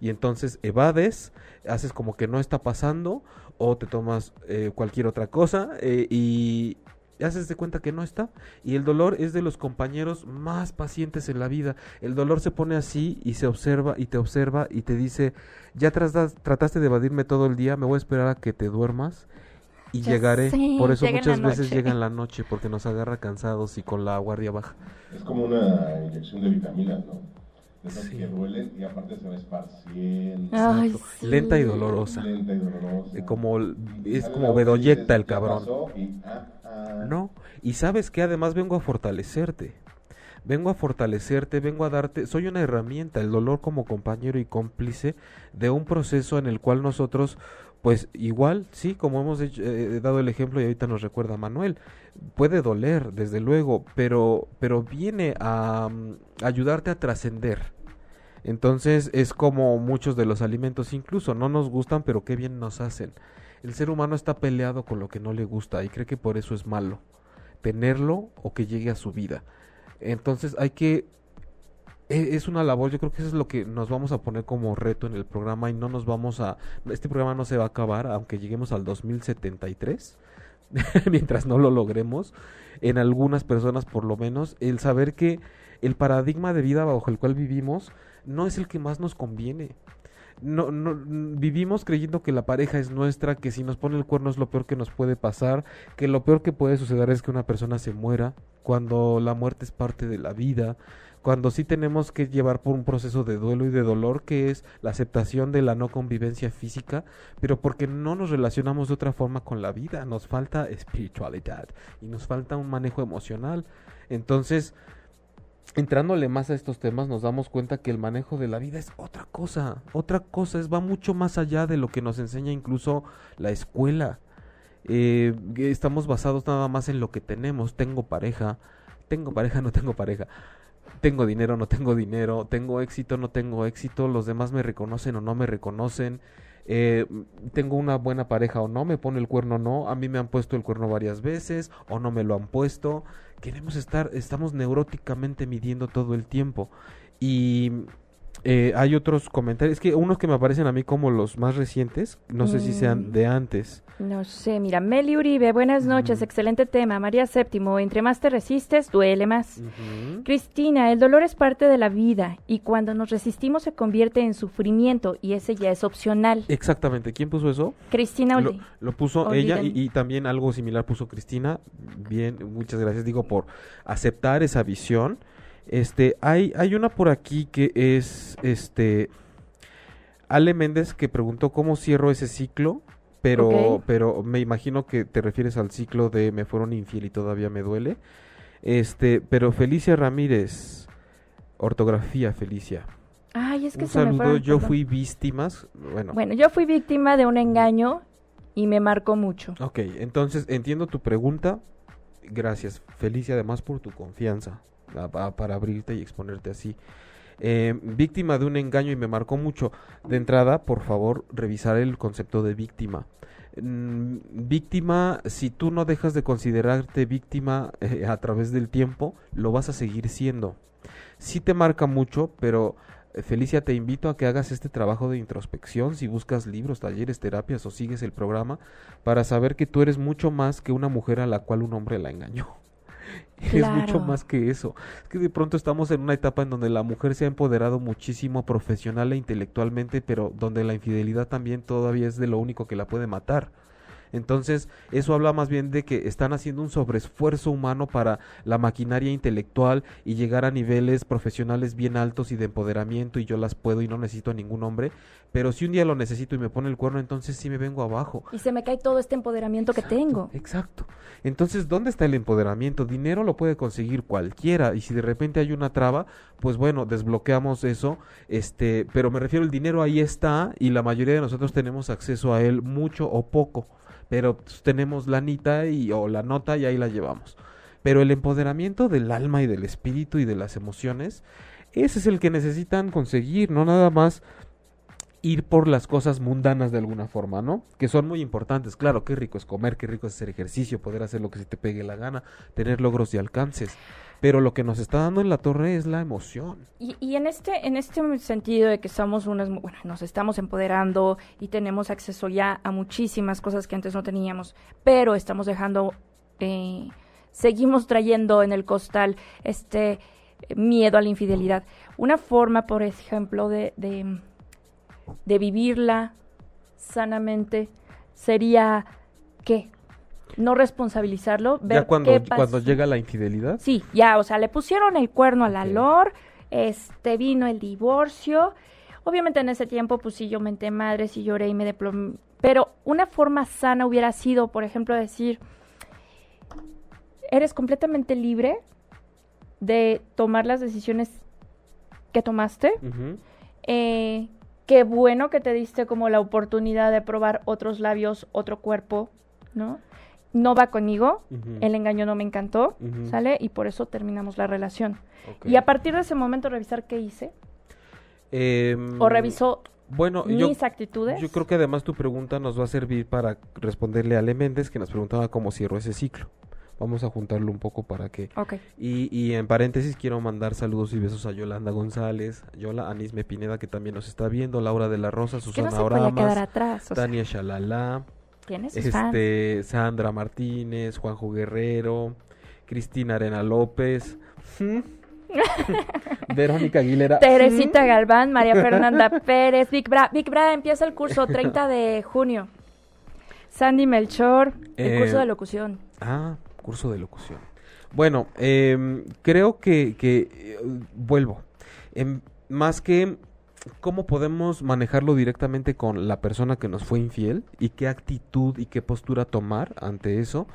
Y entonces evades, haces como que no está pasando o te tomas eh, cualquier otra cosa eh, y, haces de cuenta que no está. Y el dolor es de los compañeros más pacientes en la vida. El dolor se pone así y se observa y te observa y te dice, ya trataste de evadirme todo el día, me voy a esperar a que te duermas Y llegaré, por eso muchas veces llega en la <laughs> noche, porque nos agarra cansados y con la guardia baja. Es como una inyección de vitaminas, ¿no? De esas que duelen y aparte se va esparciendo. Lenta y dolorosa. Lenta y dolorosa. Eh, como, es como bedoyecta el cabrón. Ah, ah. No, y sabes que además vengo a fortalecerte vengo a fortalecerte, vengo a darte, soy una herramienta, el dolor como compañero y cómplice de un proceso en el cual nosotros, pues igual, sí, como hemos eh, dado el ejemplo y ahorita nos recuerda Manuel, puede doler, desde luego, pero, pero viene a mm, ayudarte a trascender. Entonces es como muchos de los alimentos, incluso no nos gustan, pero qué bien nos hacen. El ser humano está peleado con lo que no le gusta y cree que por eso es malo tenerlo o que llegue a su vida. Entonces hay que e, es una labor, yo creo que eso es lo que nos vamos a poner como reto en el programa y no nos vamos a, este programa no se va a acabar aunque lleguemos al 2073, <laughs> mientras no lo logremos, en algunas personas por lo menos, el saber que el paradigma de vida bajo el cual vivimos no es el que más nos conviene no, no, vivimos creyendo que la pareja es nuestra, que si nos pone el cuerno es lo peor que nos puede pasar, que lo peor que puede suceder es que una persona se muera, cuando la muerte es parte de la vida, cuando sí tenemos que llevar por un proceso de duelo y de dolor que es la aceptación de la no convivencia física, pero porque no nos relacionamos de otra forma con la vida, nos falta espiritualidad y nos falta un manejo emocional. Entonces, entrándole más a estos temas nos damos cuenta que el manejo de la vida es otra cosa, otra cosa, es va mucho más allá de lo que nos enseña incluso la escuela. Eh, estamos basados nada más en lo que tenemos, tengo pareja, tengo pareja, no tengo pareja, tengo dinero, no tengo dinero, tengo éxito, no tengo éxito, los demás me reconocen o no me reconocen, eh, tengo una buena pareja o no, me pone el cuerno o no, a mí me han puesto el cuerno varias veces o no me lo han puesto. Queremos estar, estamos neuróticamente midiendo todo el tiempo. Y eh, hay otros comentarios, que unos que me aparecen a mí como los más recientes, no sé si sean mm. de antes. No sé, mira, Meli Uribe, buenas noches, excelente tema. María Séptimo, entre más te resistes, duele más. Cristina, el dolor es parte de la vida y cuando nos resistimos se convierte en sufrimiento y ese ya es opcional. Exactamente, ¿quién puso eso? Cristina Lo, lo puso ella y, y, también algo similar puso Cristina. Bien, muchas gracias, digo, por aceptar esa visión. Este, hay, hay una por aquí que es, este, Ale Méndez que preguntó cómo cierro ese ciclo, pero, pero me imagino que te refieres al ciclo de me fueron infiel y todavía me duele. Este, pero Felicia Ramírez, ortografía Felicia. Ay, es que un saludo, yo fui víctima, bueno. Bueno, yo fui víctima de un engaño y me marcó mucho. Ok, entonces entiendo tu pregunta. Gracias, Felicia, además por tu confianza para abrirte y exponerte así. Eh, víctima de un engaño y me marcó mucho. De entrada, por favor, revisar el concepto de víctima. Mm, víctima, si tú no dejas de considerarte víctima eh, a través del tiempo, lo vas a seguir siendo. Sí te marca mucho, pero eh, Felicia, te invito a que hagas este trabajo de introspección, si buscas libros, talleres, terapias o sigues el programa, para saber que tú eres mucho más que una mujer a la cual un hombre la engañó. Es mucho más que eso. Es que de pronto estamos en una etapa en donde la mujer se ha empoderado muchísimo profesional e intelectualmente, pero donde la infidelidad también todavía es de lo único que la puede matar. Entonces, eso habla más bien de que están haciendo un sobreesfuerzo humano para la maquinaria intelectual y llegar a niveles profesionales bien altos y de empoderamiento y yo las puedo y no necesito a ningún hombre, pero si un día lo necesito y me pone el cuerno, entonces sí me vengo abajo. Y se me cae todo este empoderamiento que tengo. Exacto. Entonces, ¿dónde está el empoderamiento? Dinero lo puede conseguir cualquiera y si de repente hay una traba, pues bueno, desbloqueamos eso, este, pero me refiero el dinero ahí está y la mayoría de nosotros tenemos acceso a él mucho o poco pero pues, tenemos la anita y, o la nota y ahí la llevamos. Pero el empoderamiento del alma y del espíritu y de las emociones, ese es el que necesitan conseguir, no nada más ir por las cosas mundanas de alguna forma, ¿no? Que son muy importantes. Claro, qué rico es comer, qué rico es hacer ejercicio, poder hacer lo que se te pegue la gana, tener logros y alcances pero lo que nos está dando en la torre es la emoción. Y, y en este en este sentido de que somos unas, bueno, nos estamos empoderando y tenemos acceso ya a muchísimas cosas que antes no teníamos, pero estamos dejando, eh, seguimos trayendo en el costal este miedo a la infidelidad. Una forma, por ejemplo, de, de, de vivirla sanamente sería, ¿qué? No responsabilizarlo, ver ¿Ya cuando, qué pasó. cuando llega la infidelidad? Sí, ya, o sea, le pusieron el cuerno a la Lor, este, vino el divorcio. Obviamente en ese tiempo, pues sí, yo menté madres y lloré y me deplomé. Pero una forma sana hubiera sido, por ejemplo, decir, eres completamente libre de tomar las decisiones que tomaste. Eh, qué bueno que te diste como la oportunidad de probar otros labios, otro cuerpo, ¿no? No va conmigo, el engaño no me encantó. ¿sale? Y por eso terminamos la relación. Y a partir de ese momento revisar qué hice, Em, o revisó Bueno, yo, mis actitudes. yo creo que además tu pregunta nos va a servir para responderle a Ale Méndez, que nos preguntaba cómo cierro ese ciclo. Vamos a juntarlo un poco para que... Ok. Y, y en paréntesis quiero mandar saludos y besos a Yolanda González, Yola Anisme Pineda que también nos está viendo, Laura de la Rosa, Susana Oramas, atrás. Sea, Tania Shalala, fans. este, Sandra Martínez, Juanjo Guerrero, Cristina Arena López, <laughs> Verónica Aguilera. Teresita Galván, María Fernanda <laughs> Pérez, Vic Bra. Vic Bra empieza el curso 30 de junio. Sandy Melchor, el Eh, curso de locución. Ah, curso de locución. Bueno, em, creo que, que eh, vuelvo. Em, más que cómo podemos manejarlo directamente con la persona que nos fue infiel y qué actitud y qué postura tomar ante eso.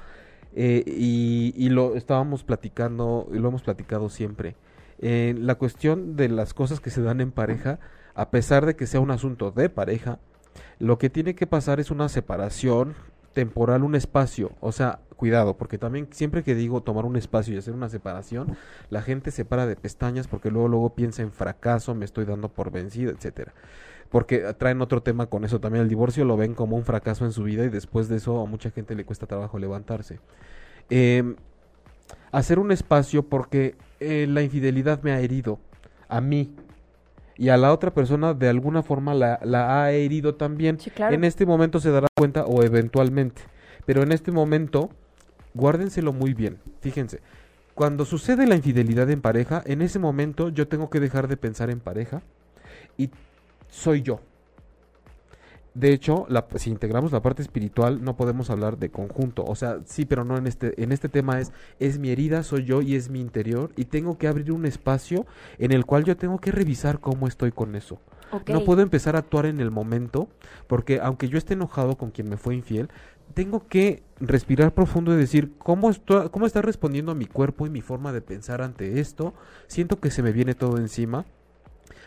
eh, y, y lo estábamos platicando, y lo hemos platicado siempre. Eh, la cuestión de las cosas que se dan en pareja, a pesar de que sea un asunto de pareja, lo que tiene que pasar es una separación temporal, un espacio. O sea, cuidado, porque también siempre que digo tomar un espacio y hacer una separación, la gente se para de pestañas porque luego luego piensa en fracaso, me estoy dando por vencido, etcétera. Porque traen otro tema con eso también. El divorcio lo ven como un fracaso en su vida y después de eso a mucha gente le cuesta trabajo levantarse. Em, hacer un espacio porque eh, la infidelidad me ha herido a mí y a la otra persona de alguna forma la, la ha herido también. Sí, claro. En este momento se dará cuenta o eventualmente. Pero en este momento, guárdenselo muy bien. Fíjense, cuando sucede la infidelidad en pareja, en ese momento yo tengo que dejar de pensar en pareja y soy yo. De hecho, la- si integramos la parte espiritual, no podemos hablar de conjunto. O sea, sí, pero no en este, en este tema es, es mi herida, soy yo y es mi interior. Y tengo que abrir un espacio en el cual yo tengo que revisar cómo estoy con eso. No puedo empezar a actuar en el momento, porque aunque yo esté enojado con quien me fue infiel, tengo que respirar profundo y decir cómo, esto- cómo está respondiendo mi cuerpo y mi forma de pensar ante esto. Siento que se me viene todo encima.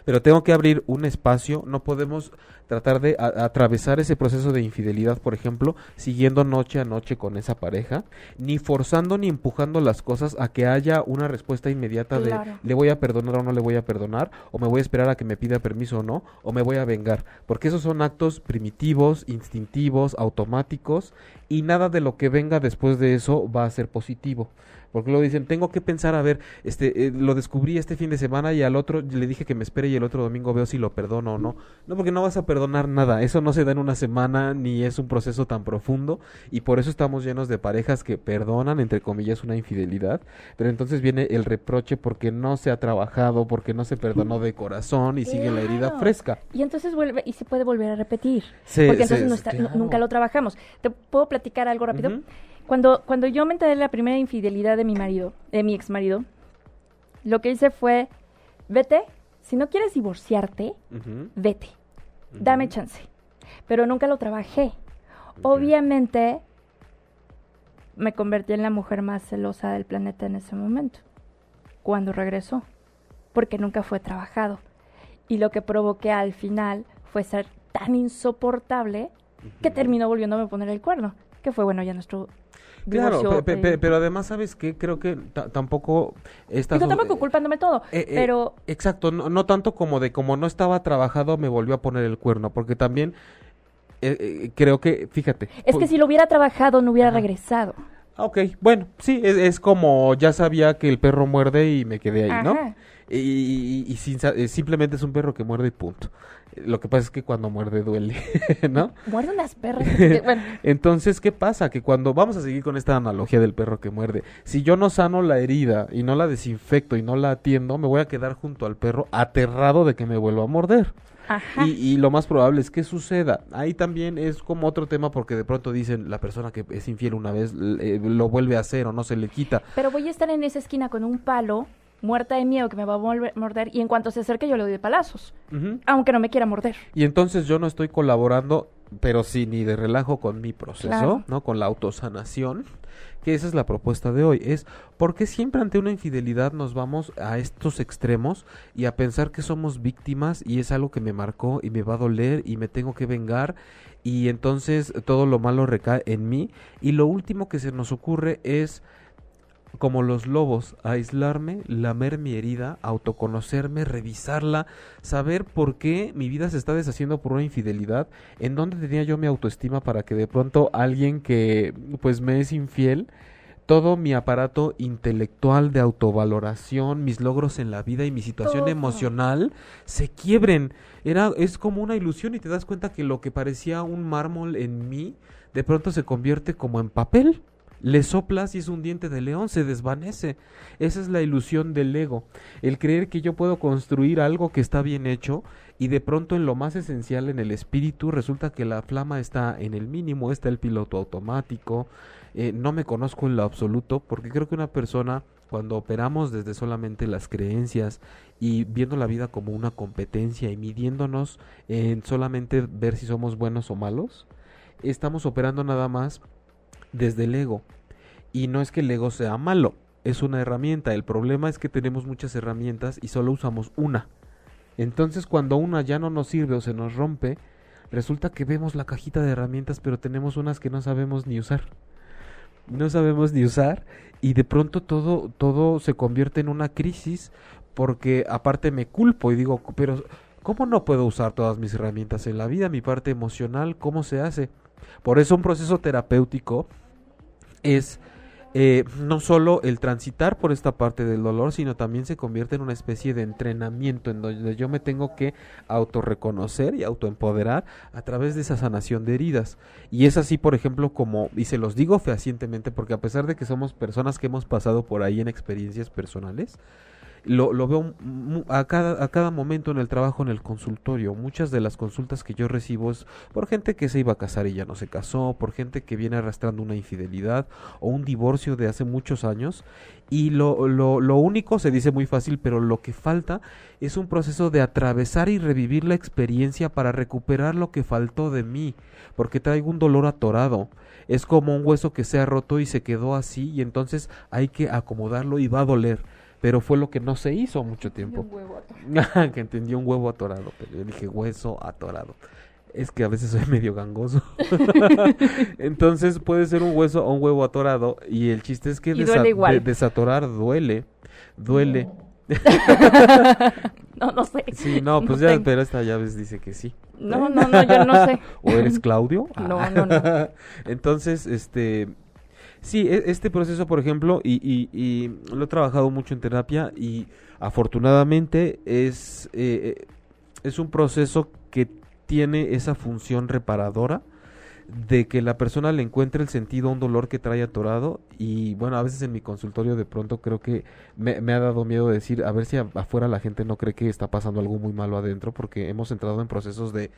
Pero tengo que abrir un espacio, no podemos tratar de atravesar ese proceso de infidelidad, por ejemplo, siguiendo noche a noche con esa pareja, ni forzando ni empujando las cosas a que haya una respuesta inmediata Claro. de le voy a perdonar o no le voy a perdonar, o me voy a esperar a que me pida permiso o no, o me voy a vengar, porque esos son actos primitivos, instintivos, automáticos, y nada de lo que venga después de eso va a ser positivo. Porque luego dicen, tengo que pensar, a ver, este, eh, lo descubrí este fin de semana y al otro le dije que me espere y el otro domingo veo si lo perdono o no. No, porque no vas a perdonar nada. Eso no se da en una semana ni es un proceso tan profundo y por eso estamos llenos de parejas que perdonan, entre comillas, una infidelidad. Pero entonces viene el reproche porque no se ha trabajado, porque no se perdonó de corazón y sigue la herida fresca. Y entonces vuelve y se puede volver a repetir. Se- porque entonces no está- claro. nunca lo trabajamos. ¿Te puedo platicar algo rápido? Cuando, cuando yo me enteré de la primera infidelidad de mi marido, de mi ex marido, lo que hice fue, vete, si no quieres divorciarte, vete, dame chance. Pero nunca lo trabajé. Obviamente me convertí en la mujer más celosa del planeta en ese momento, cuando regresó, porque nunca fue trabajado. Y lo que provoqué al final fue ser tan insoportable que terminó volviéndome a poner el cuerno, que fue bueno ya nuestro Claro, pe- pe- eh, pero además, ¿sabes qué? Creo que ta- tampoco estas... Digo, tampoco culpándome todo, Eh, eh, pero Exacto, no, no tanto como de como no estaba trabajado me volvió a poner el cuerno, porque también eh, eh, creo que, fíjate. es que si lo hubiera trabajado no hubiera Ajá. regresado. Ah, Ok, bueno, sí, es, es como ya sabía que el perro muerde y me quedé ahí, ¿no? Y, y- y sin eh, simplemente es un perro que muerde y punto. Lo que pasa es que cuando muerde duele, <laughs> ¿no? Muerde unas perras. <laughs> bueno, Entonces, ¿qué pasa? Que cuando vamos a seguir con esta analogía del perro que muerde, si yo no sano la herida y no la desinfecto y no la atiendo, me voy a quedar junto al perro aterrado de que me vuelva a morder. Y, lo más probable es que suceda. Ahí también es como otro tema porque de pronto dicen la persona que es infiel una vez eh, lo vuelve a hacer o no se le quita. Pero voy a estar en esa esquina con un palo muerta de miedo que me va a morder y en cuanto se acerque yo le doy de palazos, aunque no me quiera morder. Y entonces yo no estoy colaborando, pero sí ni de relajo con mi proceso, ¿no? Con la autosanación, que esa es la propuesta de hoy, es porque siempre ante una infidelidad nos vamos a estos extremos y a pensar que somos víctimas y es algo que me marcó y me va a doler y me tengo que vengar y entonces todo lo malo recae en mí y lo último que se nos ocurre es como los lobos, aislarme, lamer mi herida, autoconocerme, revisarla, saber por qué mi vida se está deshaciendo por una infidelidad, en dónde tenía yo mi autoestima para que de pronto alguien que pues me es infiel, todo mi aparato intelectual de autovaloración, mis logros en la vida y mi situación emocional se quiebren. Era es como una ilusión y te das cuenta que lo que parecía un mármol en mí de pronto se convierte como en papel le soplas y es un diente de león, se desvanece. Esa es la ilusión del ego, el creer que yo puedo construir algo que está bien hecho y de pronto en lo más esencial en el espíritu resulta que la flama está en el mínimo, está el piloto automático, eh, no me conozco en lo absoluto porque creo que una persona cuando operamos desde solamente las creencias y viendo la vida como una competencia y midiéndonos en solamente ver si somos buenos o malos, estamos operando nada más desde el ego. Y no es que el ego sea malo, es una herramienta. El problema es que tenemos muchas herramientas y solo usamos una. Entonces cuando una ya no nos sirve o se nos rompe, resulta que vemos la cajita de herramientas pero tenemos unas que no sabemos ni usar. No sabemos ni usar y de pronto todo todo se convierte en una crisis porque aparte me culpo y digo, pero ¿cómo no puedo usar todas mis herramientas en la vida? Mi parte emocional, ¿cómo se hace? Por eso un proceso terapéutico es eh, no solo el transitar por esta parte del dolor, sino también se convierte en una especie de entrenamiento en donde yo me tengo que autorreconocer y autoempoderar a través de esa sanación de heridas. Y es así, por ejemplo, como, y se los digo fehacientemente, porque a pesar de que somos personas que hemos pasado por ahí en experiencias personales, lo, lo veo a cada, a cada momento en el trabajo en el consultorio. Muchas de las consultas que yo recibo es por gente que se iba a casar y ya no se casó, por gente que viene arrastrando una infidelidad o un divorcio de hace muchos años. Y lo, lo, lo único se dice muy fácil, pero lo que falta es un proceso de atravesar y revivir la experiencia para recuperar lo que faltó de mí, porque traigo un dolor atorado. Es como un hueso que se ha roto y se quedó así y entonces hay que acomodarlo y va a doler pero fue lo que no se hizo mucho tiempo. <laughs> que entendió un huevo atorado, pero yo dije hueso atorado. Es que a veces soy <laughs> medio gangoso. <laughs> Entonces puede ser un hueso o un huevo atorado y el chiste es que desatorar duele, duele. No. no, sé. Sí, no, pues ya, pero esta llaves dice que sí. No, no, no, yo no sé. ¿O eres Claudio? No, no, no. Entonces, este, Sí, e, este proceso, por ejemplo, y, lo he trabajado mucho en terapia y afortunadamente es, eh, eh, es un proceso que tiene esa función reparadora de que la persona le encuentre el sentido a un dolor que trae atorado y bueno, a veces en mi consultorio de pronto creo que me, ha dado miedo decir a ver si afuera la gente no cree que está pasando algo muy malo adentro porque hemos entrado en procesos de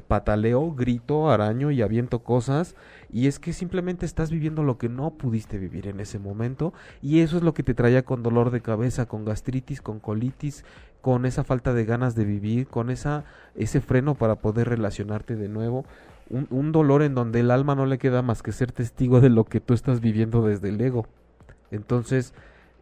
pataleo, grito, araño y aviento cosas. Y es que simplemente estás viviendo lo que no pudiste vivir en ese momento. Y eso es lo que te traía con dolor de cabeza, con gastritis, con colitis, con esa falta de ganas de vivir, con esa ese freno para poder relacionarte de nuevo, un, un dolor en donde el alma no le queda más que ser testigo de lo que tú estás viviendo desde el ego. Entonces,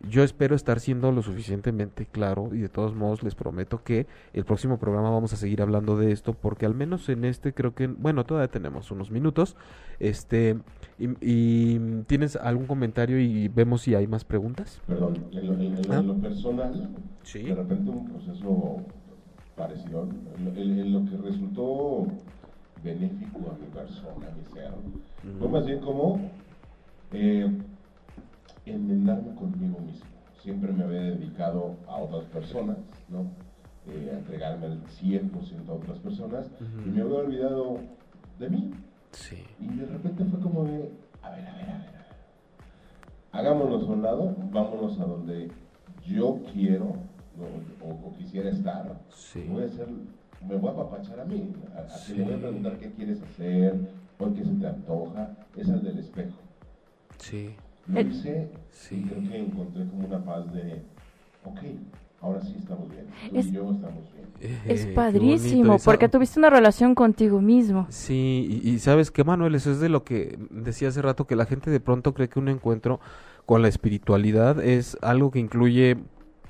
yo espero estar siendo lo suficientemente claro y de todos modos les prometo que el próximo programa vamos a seguir hablando de esto porque al menos en este creo que, bueno, todavía tenemos unos minutos. Este, y, tienes algún comentario y vemos si hay más preguntas. Perdón, en lo, ah. personal, de repente un proceso parecido, en, lo que resultó benéfico a mi persona, a mi ser, fue más bien como... Eh, enmendarme conmigo mismo. Siempre me había dedicado a otras personas, ¿no? Eh, a entregarme el 100% a otras personas y me había olvidado de mí. Sí. Y de repente fue como de, a ver, a ver, a ver, Hagámonos a un lado, vámonos a donde yo quiero o, quisiera estar. Sí. Voy a hacer me voy a apapachar a mí, a, a le voy a preguntar qué quieres hacer, por qué se te antoja, es el del espejo. Sí. Lo hice sí. y creo que encontré como una paz de, ok, ahora sí estamos bien, tú y yo estamos bien. Eh, es padrísimo, porque tuviste una relación contigo mismo. Sí, y, y, sabes que Manuel, eso es de lo que decía hace rato, que la gente de pronto cree que un encuentro con la espiritualidad es algo que incluye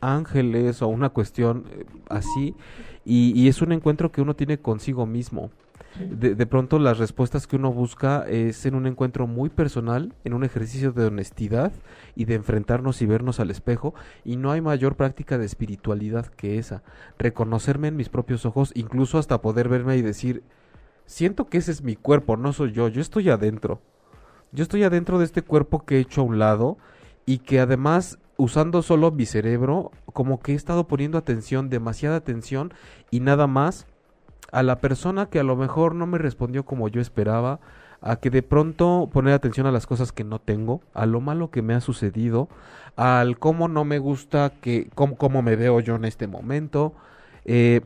ángeles o una cuestión eh, así, y, y es un encuentro que uno tiene consigo mismo. De, de, pronto las respuestas que uno busca es en un encuentro muy personal, en un ejercicio de honestidad y de enfrentarnos y vernos al espejo y no hay mayor práctica de espiritualidad que esa, reconocerme en mis propios ojos, incluso hasta poder verme y decir, siento que ese es mi cuerpo, no soy yo, yo estoy adentro, yo estoy adentro de este cuerpo que he hecho a un lado y que además usando solo mi cerebro, como que he estado poniendo atención, demasiada atención y nada más a la persona que a lo mejor no me respondió como yo esperaba, a que de pronto poner atención a las cosas que no tengo, a lo malo que me ha sucedido, al cómo no me gusta que cómo, cómo me veo yo en este momento, eh,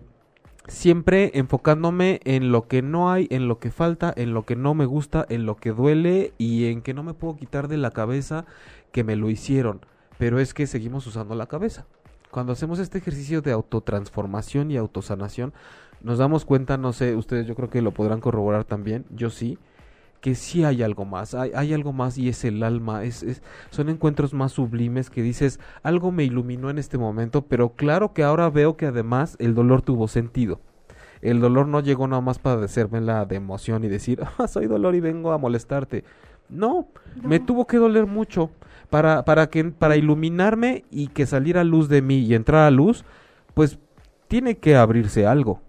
siempre enfocándome en lo que no hay, en lo que falta, en lo que no me gusta, en lo que duele y en que no me puedo quitar de la cabeza que me lo hicieron, pero es que seguimos usando la cabeza. Cuando hacemos este ejercicio de autotransformación y autosanación, nos damos cuenta, no sé, ustedes yo creo que lo podrán corroborar también, yo sí, que sí hay algo más, hay, hay algo más y es el alma, es, es, son encuentros más sublimes que dices, algo me iluminó en este momento, pero claro que ahora veo que además el dolor tuvo sentido. El dolor no llegó nada más para decirme la de emoción y decir, <laughs> ah, soy dolor y vengo a molestarte. No, no, me tuvo que doler mucho para, para, que, para iluminarme y que saliera luz de mí y entrar a luz, pues tiene que abrirse algo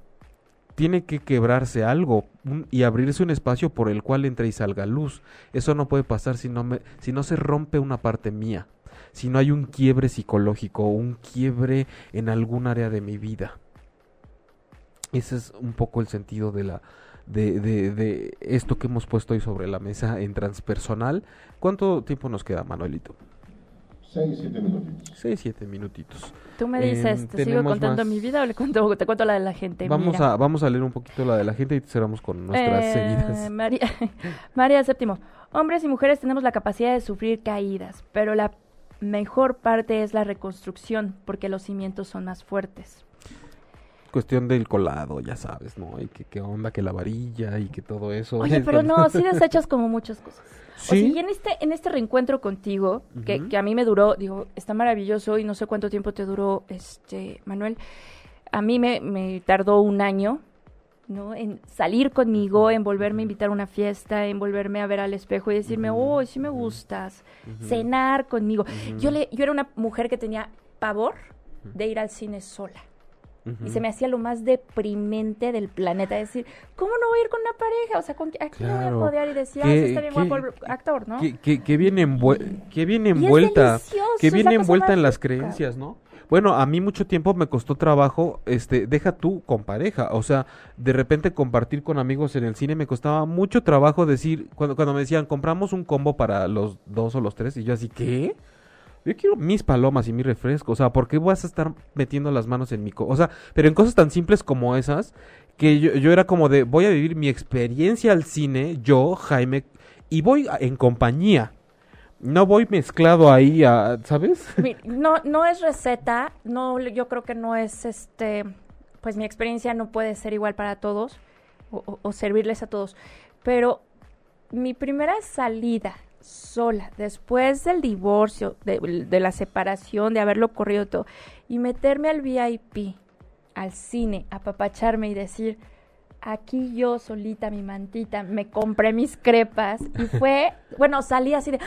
tiene que quebrarse algo y abrirse un espacio por el cual entre y salga luz. Eso no puede pasar si no, me, si no se rompe una parte mía, si no hay un quiebre psicológico un quiebre en algún área de mi vida. Ese es un poco el sentido de la de, de, de esto que hemos puesto hoy sobre la mesa en transpersonal. ¿Cuánto tiempo nos queda, Manuelito? Seis, siete minutitos. Seis, siete minutitos. Tú me dices, eh, ¿te sigo contando mi vida o le cuento, te cuento la de la gente? Vamos a, vamos a leer un poquito la de la gente y cerramos con nuestras eh, seguidas. <laughs> María, María Séptimo. Hombres y mujeres tenemos la capacidad de sufrir caídas, pero la mejor parte es la reconstrucción, porque los cimientos son más fuertes. Cuestión del colado, ya sabes, ¿no? Y que qué onda, que la varilla y que todo eso. Oye, pero no, sí desechas como muchas cosas. ¿Sí? O sea, y en este, en este reencuentro contigo, que, que, a mí me duró, digo, está maravilloso y no sé cuánto tiempo te duró, este, Manuel, a mí me, me tardó un año, ¿no? En salir conmigo, en volverme a invitar a una fiesta, en volverme a ver al espejo y decirme, oh, sí me gustas, cenar conmigo. Yo, le, yo era una mujer que tenía pavor de ir al cine sola. Y se me hacía lo más deprimente del planeta. Decir, ¿cómo no voy a ir con una pareja? O sea, ¿con ¿a quién claro. voy a poder? Y decía, ah, está bien guapo el actor, ¿no? Que, viene, envuel que viene envuelta. Que viene envuelta en las creencias, ¿no? Bueno, a mí mucho tiempo me costó trabajo, este, deja tú con pareja, o sea, de repente compartir con amigos en el cine me costaba mucho trabajo decir, cuando, cuando me decían, compramos un combo para los dos o los tres, y yo así, ¿qué? Yo quiero mis palomas y mi refresco. O sea, ¿por qué vas a estar metiendo las manos en mi... Co o sea, pero en cosas tan simples como esas, que yo, yo, era como de, voy a vivir mi experiencia al cine, yo, Jaime, y voy en compañía. No voy mezclado ahí, a, ¿sabes? <laughs> No, no es receta, no, yo creo que no es este, pues mi experiencia no puede ser igual para todos o, o, o servirles a todos, pero mi primera salida sola, después del divorcio, de, la separación, de haberlo corrido todo, y meterme al VIP, al cine, apapacharme y decir, aquí yo solita, mi mantita, me compré mis crepas, y fue, <laughs> bueno, salí así de,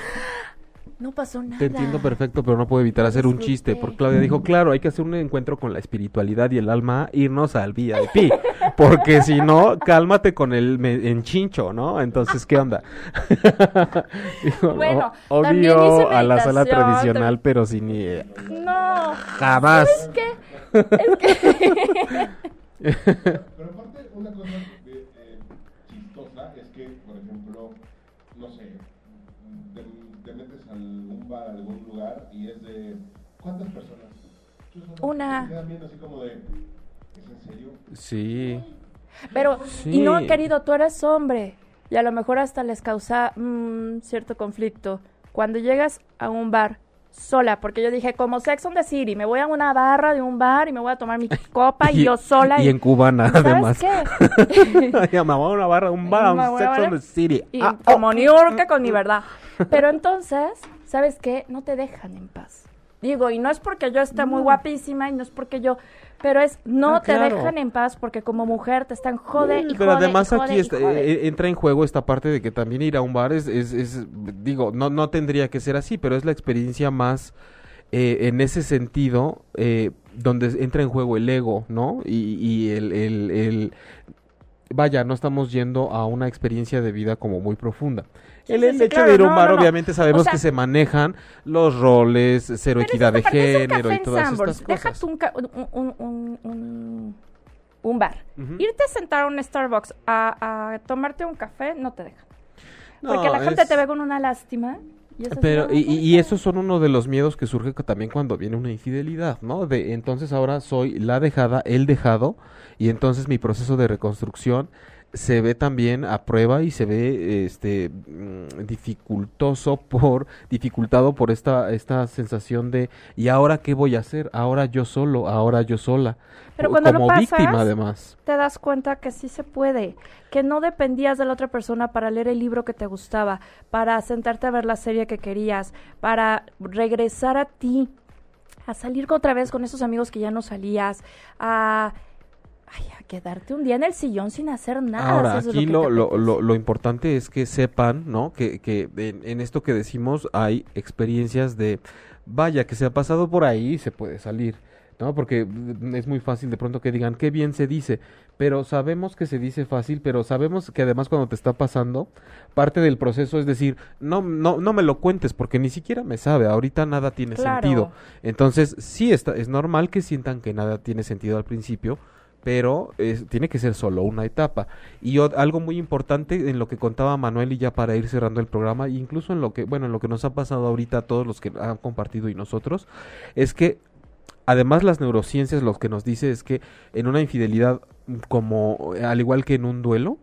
no pasó nada. Te entiendo perfecto, pero no puedo evitar hacer un chiste. Porque Claudia dijo, claro, hay que hacer un encuentro con la espiritualidad y el alma, irnos al VIP. <laughs> Porque si no, cálmate con el enchincho, ¿no? Entonces, ¿qué onda? <laughs> dijo, bueno, obvio a la sala tradicional, pero sin ni... No. Jamás. ¿Sabes qué? Es que... <laughs> pero aparte, una cosa eh, eh, chistosa es que, por ejemplo, no sé, metes a algún bar, a algún lugar y es de ¿cuántas personas? Una. Quedan viendo así como de Sí. Pero, y no, querido, tú eres hombre. Y a lo mejor hasta les causa mm, cierto conflicto. Cuando llegas a un bar sola, porque yo dije, como Sex on the City, me voy a una barra de un bar y me voy a tomar mi copa y, <laughs> yo sola. Y, en cubana, ¿sabes además. qué? <laughs> me voy a una barra, un bar, un Sex on the City. Y ah, como oh. New York con mi verdad. Pero entonces, ¿sabes qué? No te dejan en paz. Digo, y no es porque yo esté muy guapísima y no es porque yo pero es no ah, te dejan en paz porque como mujer te están jode y Pero además aquí eh, entra en juego esta parte de que también ir a un bar es, es, digo, no, no tendría que ser así, pero es la experiencia más eh, en ese sentido eh, donde entra en juego el ego, ¿no? Y, y el, el, el, vaya, no estamos yendo a una experiencia de vida como muy profunda. El, hecho de ir a un bar, obviamente sabemos que se manejan los roles, cero equidad de género y todas estas cosas. Déjate un, un, un, bar. Irte a sentar a un Starbucks a, tomarte un café no te deja. Porque la gente te ve con una lástima. Pero, y, y, esos son uno de los miedos que surge también cuando viene una infidelidad, ¿no? De entonces ahora soy la dejada, el dejado, y entonces mi proceso de reconstrucción se ve también a prueba y se ve este mm, dificultoso por dificultado por esta esta sensación de y ahora qué voy a hacer ahora yo solo ahora yo sola. Pero cuando como víctima además. te das cuenta que sí se puede que no dependías de la otra persona para leer el libro que te gustaba para sentarte a ver la serie que querías para regresar a ti a salir otra vez con esos amigos que ya no salías a Ay, a quedarte un día en el sillón sin hacer nada. Ahora, aquí lo, lo, lo, importante es que sepan, ¿no? Que, que en, esto que decimos hay experiencias de, vaya, que se ha pasado por ahí y se puede salir, ¿no? Porque es muy fácil de pronto que digan, qué bien se dice, pero sabemos que se dice fácil, pero sabemos que además cuando te está pasando, parte del proceso es decir, no, no, no me lo cuentes porque ni siquiera me sabe, ahorita nada tiene sentido. Entonces, sí, está, es normal que sientan que nada tiene sentido al principio, pero tiene que ser solo una etapa. Y algo muy importante en lo que contaba Manuel y ya para ir cerrando el programa, incluso en lo que, bueno, en lo que nos ha pasado ahorita a todos los que han compartido y nosotros, es que además las neurociencias lo que nos dice es que en una infidelidad, como al igual que en un duelo,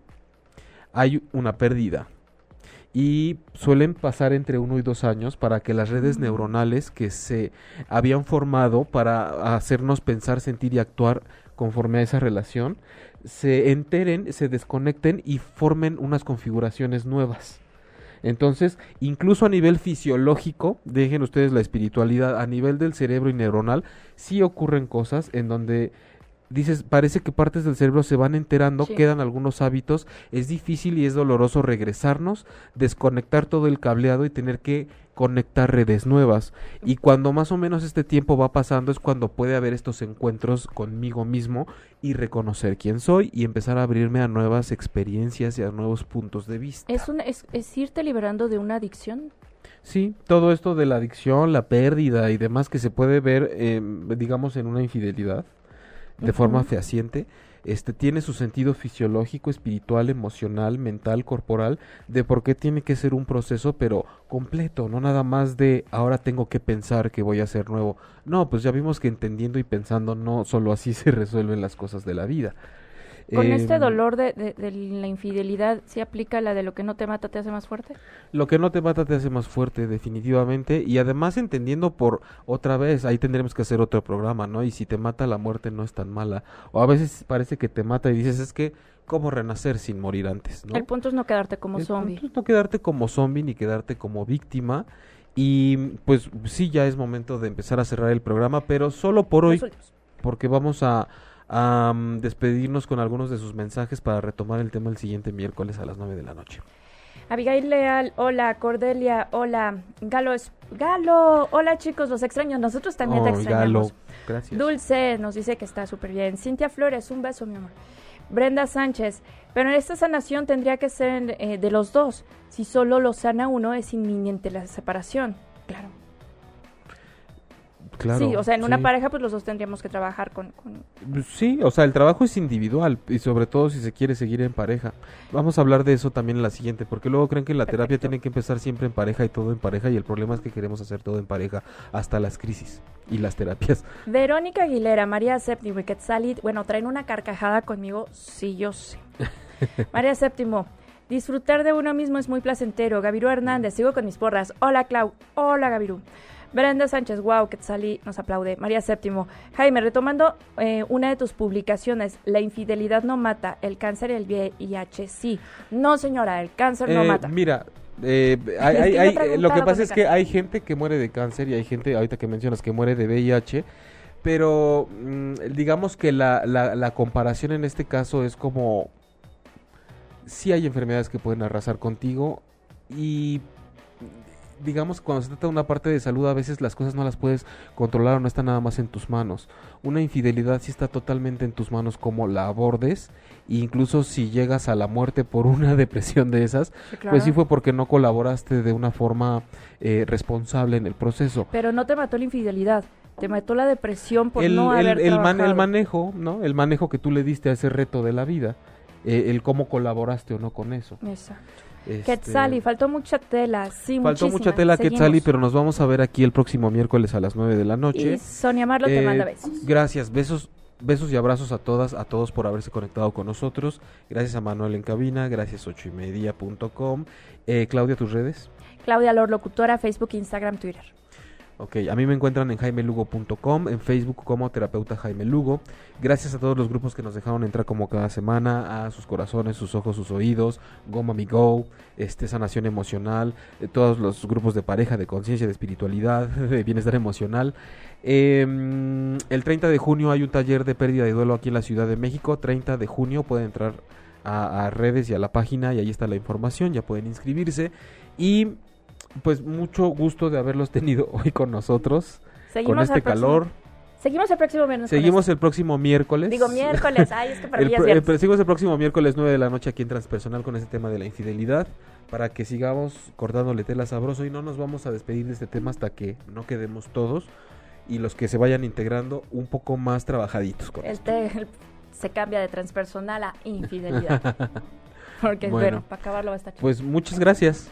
hay una pérdida. Y suelen pasar entre uno y dos años para que las redes mm. neuronales que se habían formado para hacernos pensar, sentir y actuar conforme a esa relación, se enteren, se desconecten y formen unas configuraciones nuevas. Entonces, incluso a nivel fisiológico, dejen ustedes la espiritualidad, a nivel del cerebro y neuronal, sí ocurren cosas en donde dices, parece que partes del cerebro se van enterando, quedan algunos hábitos, es difícil y es doloroso regresarnos, desconectar todo el cableado y tener que conectar redes nuevas. Y cuando más o menos este tiempo va pasando es cuando puede haber estos encuentros conmigo mismo y reconocer quién soy y empezar a abrirme a nuevas experiencias y a nuevos puntos de vista. ¿Es, un, es, irte liberando de una adicción? Sí, todo esto de la adicción, la pérdida y demás que se puede ver, eh, digamos, en una infidelidad de forma fehaciente, este tiene su sentido fisiológico, espiritual, emocional, mental, corporal, de por qué tiene que ser un proceso, pero completo, no nada más de ahora tengo que pensar que voy a ser nuevo. No, pues ya vimos que entendiendo y pensando no solo así <laughs> se resuelven las cosas de la vida. Con este em, dolor de, la infidelidad, ¿se aplica la de lo que no te mata te hace más fuerte? Lo que no te mata te hace más fuerte, definitivamente. Y además entendiendo por otra vez, ahí tendremos que hacer otro programa, ¿no? Y si te mata la muerte no es tan mala. O a veces parece que te mata y dices, es que, ¿cómo renacer sin morir antes? ¿no? El punto es no quedarte como zombie. El punto es no quedarte como zombie ni quedarte como víctima. Y pues sí, ya es momento de empezar a cerrar el programa, pero solo por hoy, porque vamos a a despedirnos con algunos de sus mensajes para retomar el tema el siguiente miércoles a las 9 de la noche. Abigail Leal, hola, Cordelia, hola, Galo, Galo, hola chicos, los extraño, nosotros también te extrañamos. Galo, gracias. Dulce nos dice que está súper bien. Cintia Flores, un beso, mi amor. Brenda Sánchez, pero en esta sanación tendría que ser eh, de los dos. Si solo lo sana uno, es inminente la separación. Claro. Claro. Sí, o sea, en una pareja pues los dos tendríamos que trabajar con... con- Sí, o sea, el trabajo es individual y sobre todo si se quiere seguir en pareja. Vamos a hablar de eso también en la siguiente, porque luego creen que la terapia tiene que empezar siempre en pareja y todo en pareja y el problema es que queremos hacer todo en pareja hasta las crisis y las terapias. <laughs> Verónica Aguilera, María Séptimo y Quetzalid, bueno, traen una carcajada conmigo, sí, yo sé. <laughs> María Séptimo, disfrutar de uno mismo es muy placentero. Gavirú Hernández, sigo con mis porras. Hola, Clau. Hola, Gavirú. Brenda Sánchez, wow, Quetzalí nos aplaude. María Séptimo, Jaime, retomando eh, una de tus publicaciones, la infidelidad no mata, el cáncer y el VIH sí. No, señora, el cáncer no Eh, mata. Mira, eh, hay- que lo que pasa es que hay gente que muere de cáncer y hay gente, ahorita que mencionas, que muere de VIH, pero mm, digamos que la, la, la comparación en este caso es como, sí hay enfermedades que pueden arrasar contigo y digamos que cuando se trata de una parte de salud a veces las cosas no las puedes controlar o no están nada más en tus manos. Una infidelidad sí está totalmente en tus manos como la abordes e incluso si llegas a la muerte por <laughs> una depresión de esas, Sí, claro. pues sí fue porque no colaboraste de una forma eh, responsable en el proceso. Pero no te mató la infidelidad, te mató la depresión por el, no haber el man- el manejo, ¿no? El manejo que tú le diste a ese reto de la vida, eh, el cómo colaboraste o no con eso. Exacto. Este, Quetzali, faltó mucha tela, sí, Faltó muchísima. mucha tela, Seguimos. Quetzali, pero nos vamos a ver aquí el próximo miércoles a las 9 de la noche. Y Sonia Marlo te Eh, manda besos. Gracias, besos, besos y abrazos a todas, a todos por haberse conectado con nosotros. Gracias a Manuel en cabina, gracias ocho y media.com. Eh, Claudia, tus redes. Claudia Lor, locutora, Facebook, Instagram, Twitter. Ok, a mí me encuentran en jaimelugo.com, en Facebook como terapeuta Jaime Lugo. Gracias a todos los grupos que nos dejaron entrar como cada semana, a sus corazones, sus ojos, sus oídos, Goma Mi Go, este, sanación emocional, eh, todos los grupos de pareja, de conciencia, de espiritualidad, <laughs> de bienestar emocional. Eh, el 30 de junio hay un taller de pérdida de duelo aquí en la Ciudad de México. 30 de junio pueden entrar a redes y a la página y ahí está la información, ya pueden inscribirse. Y pues mucho gusto de haberlos tenido <laughs> hoy con nosotros, Seguimos con este el calor. Seguimos el próximo viernes. Seguimos el próximo miércoles. Digo miércoles, ay, es que para El mí es eh, seguimos el próximo miércoles 9 de la noche aquí en Transpersonal con este tema de la infidelidad para que sigamos cortándole tela sabroso y no nos vamos a despedir de este tema hasta que no quedemos todos y los que se vayan integrando un poco más trabajaditos con El esto. te- el- se cambia de transpersonal a infidelidad. <laughs> Porque Bueno. bueno, para acabarlo va a estar chido. Pues muchas gracias.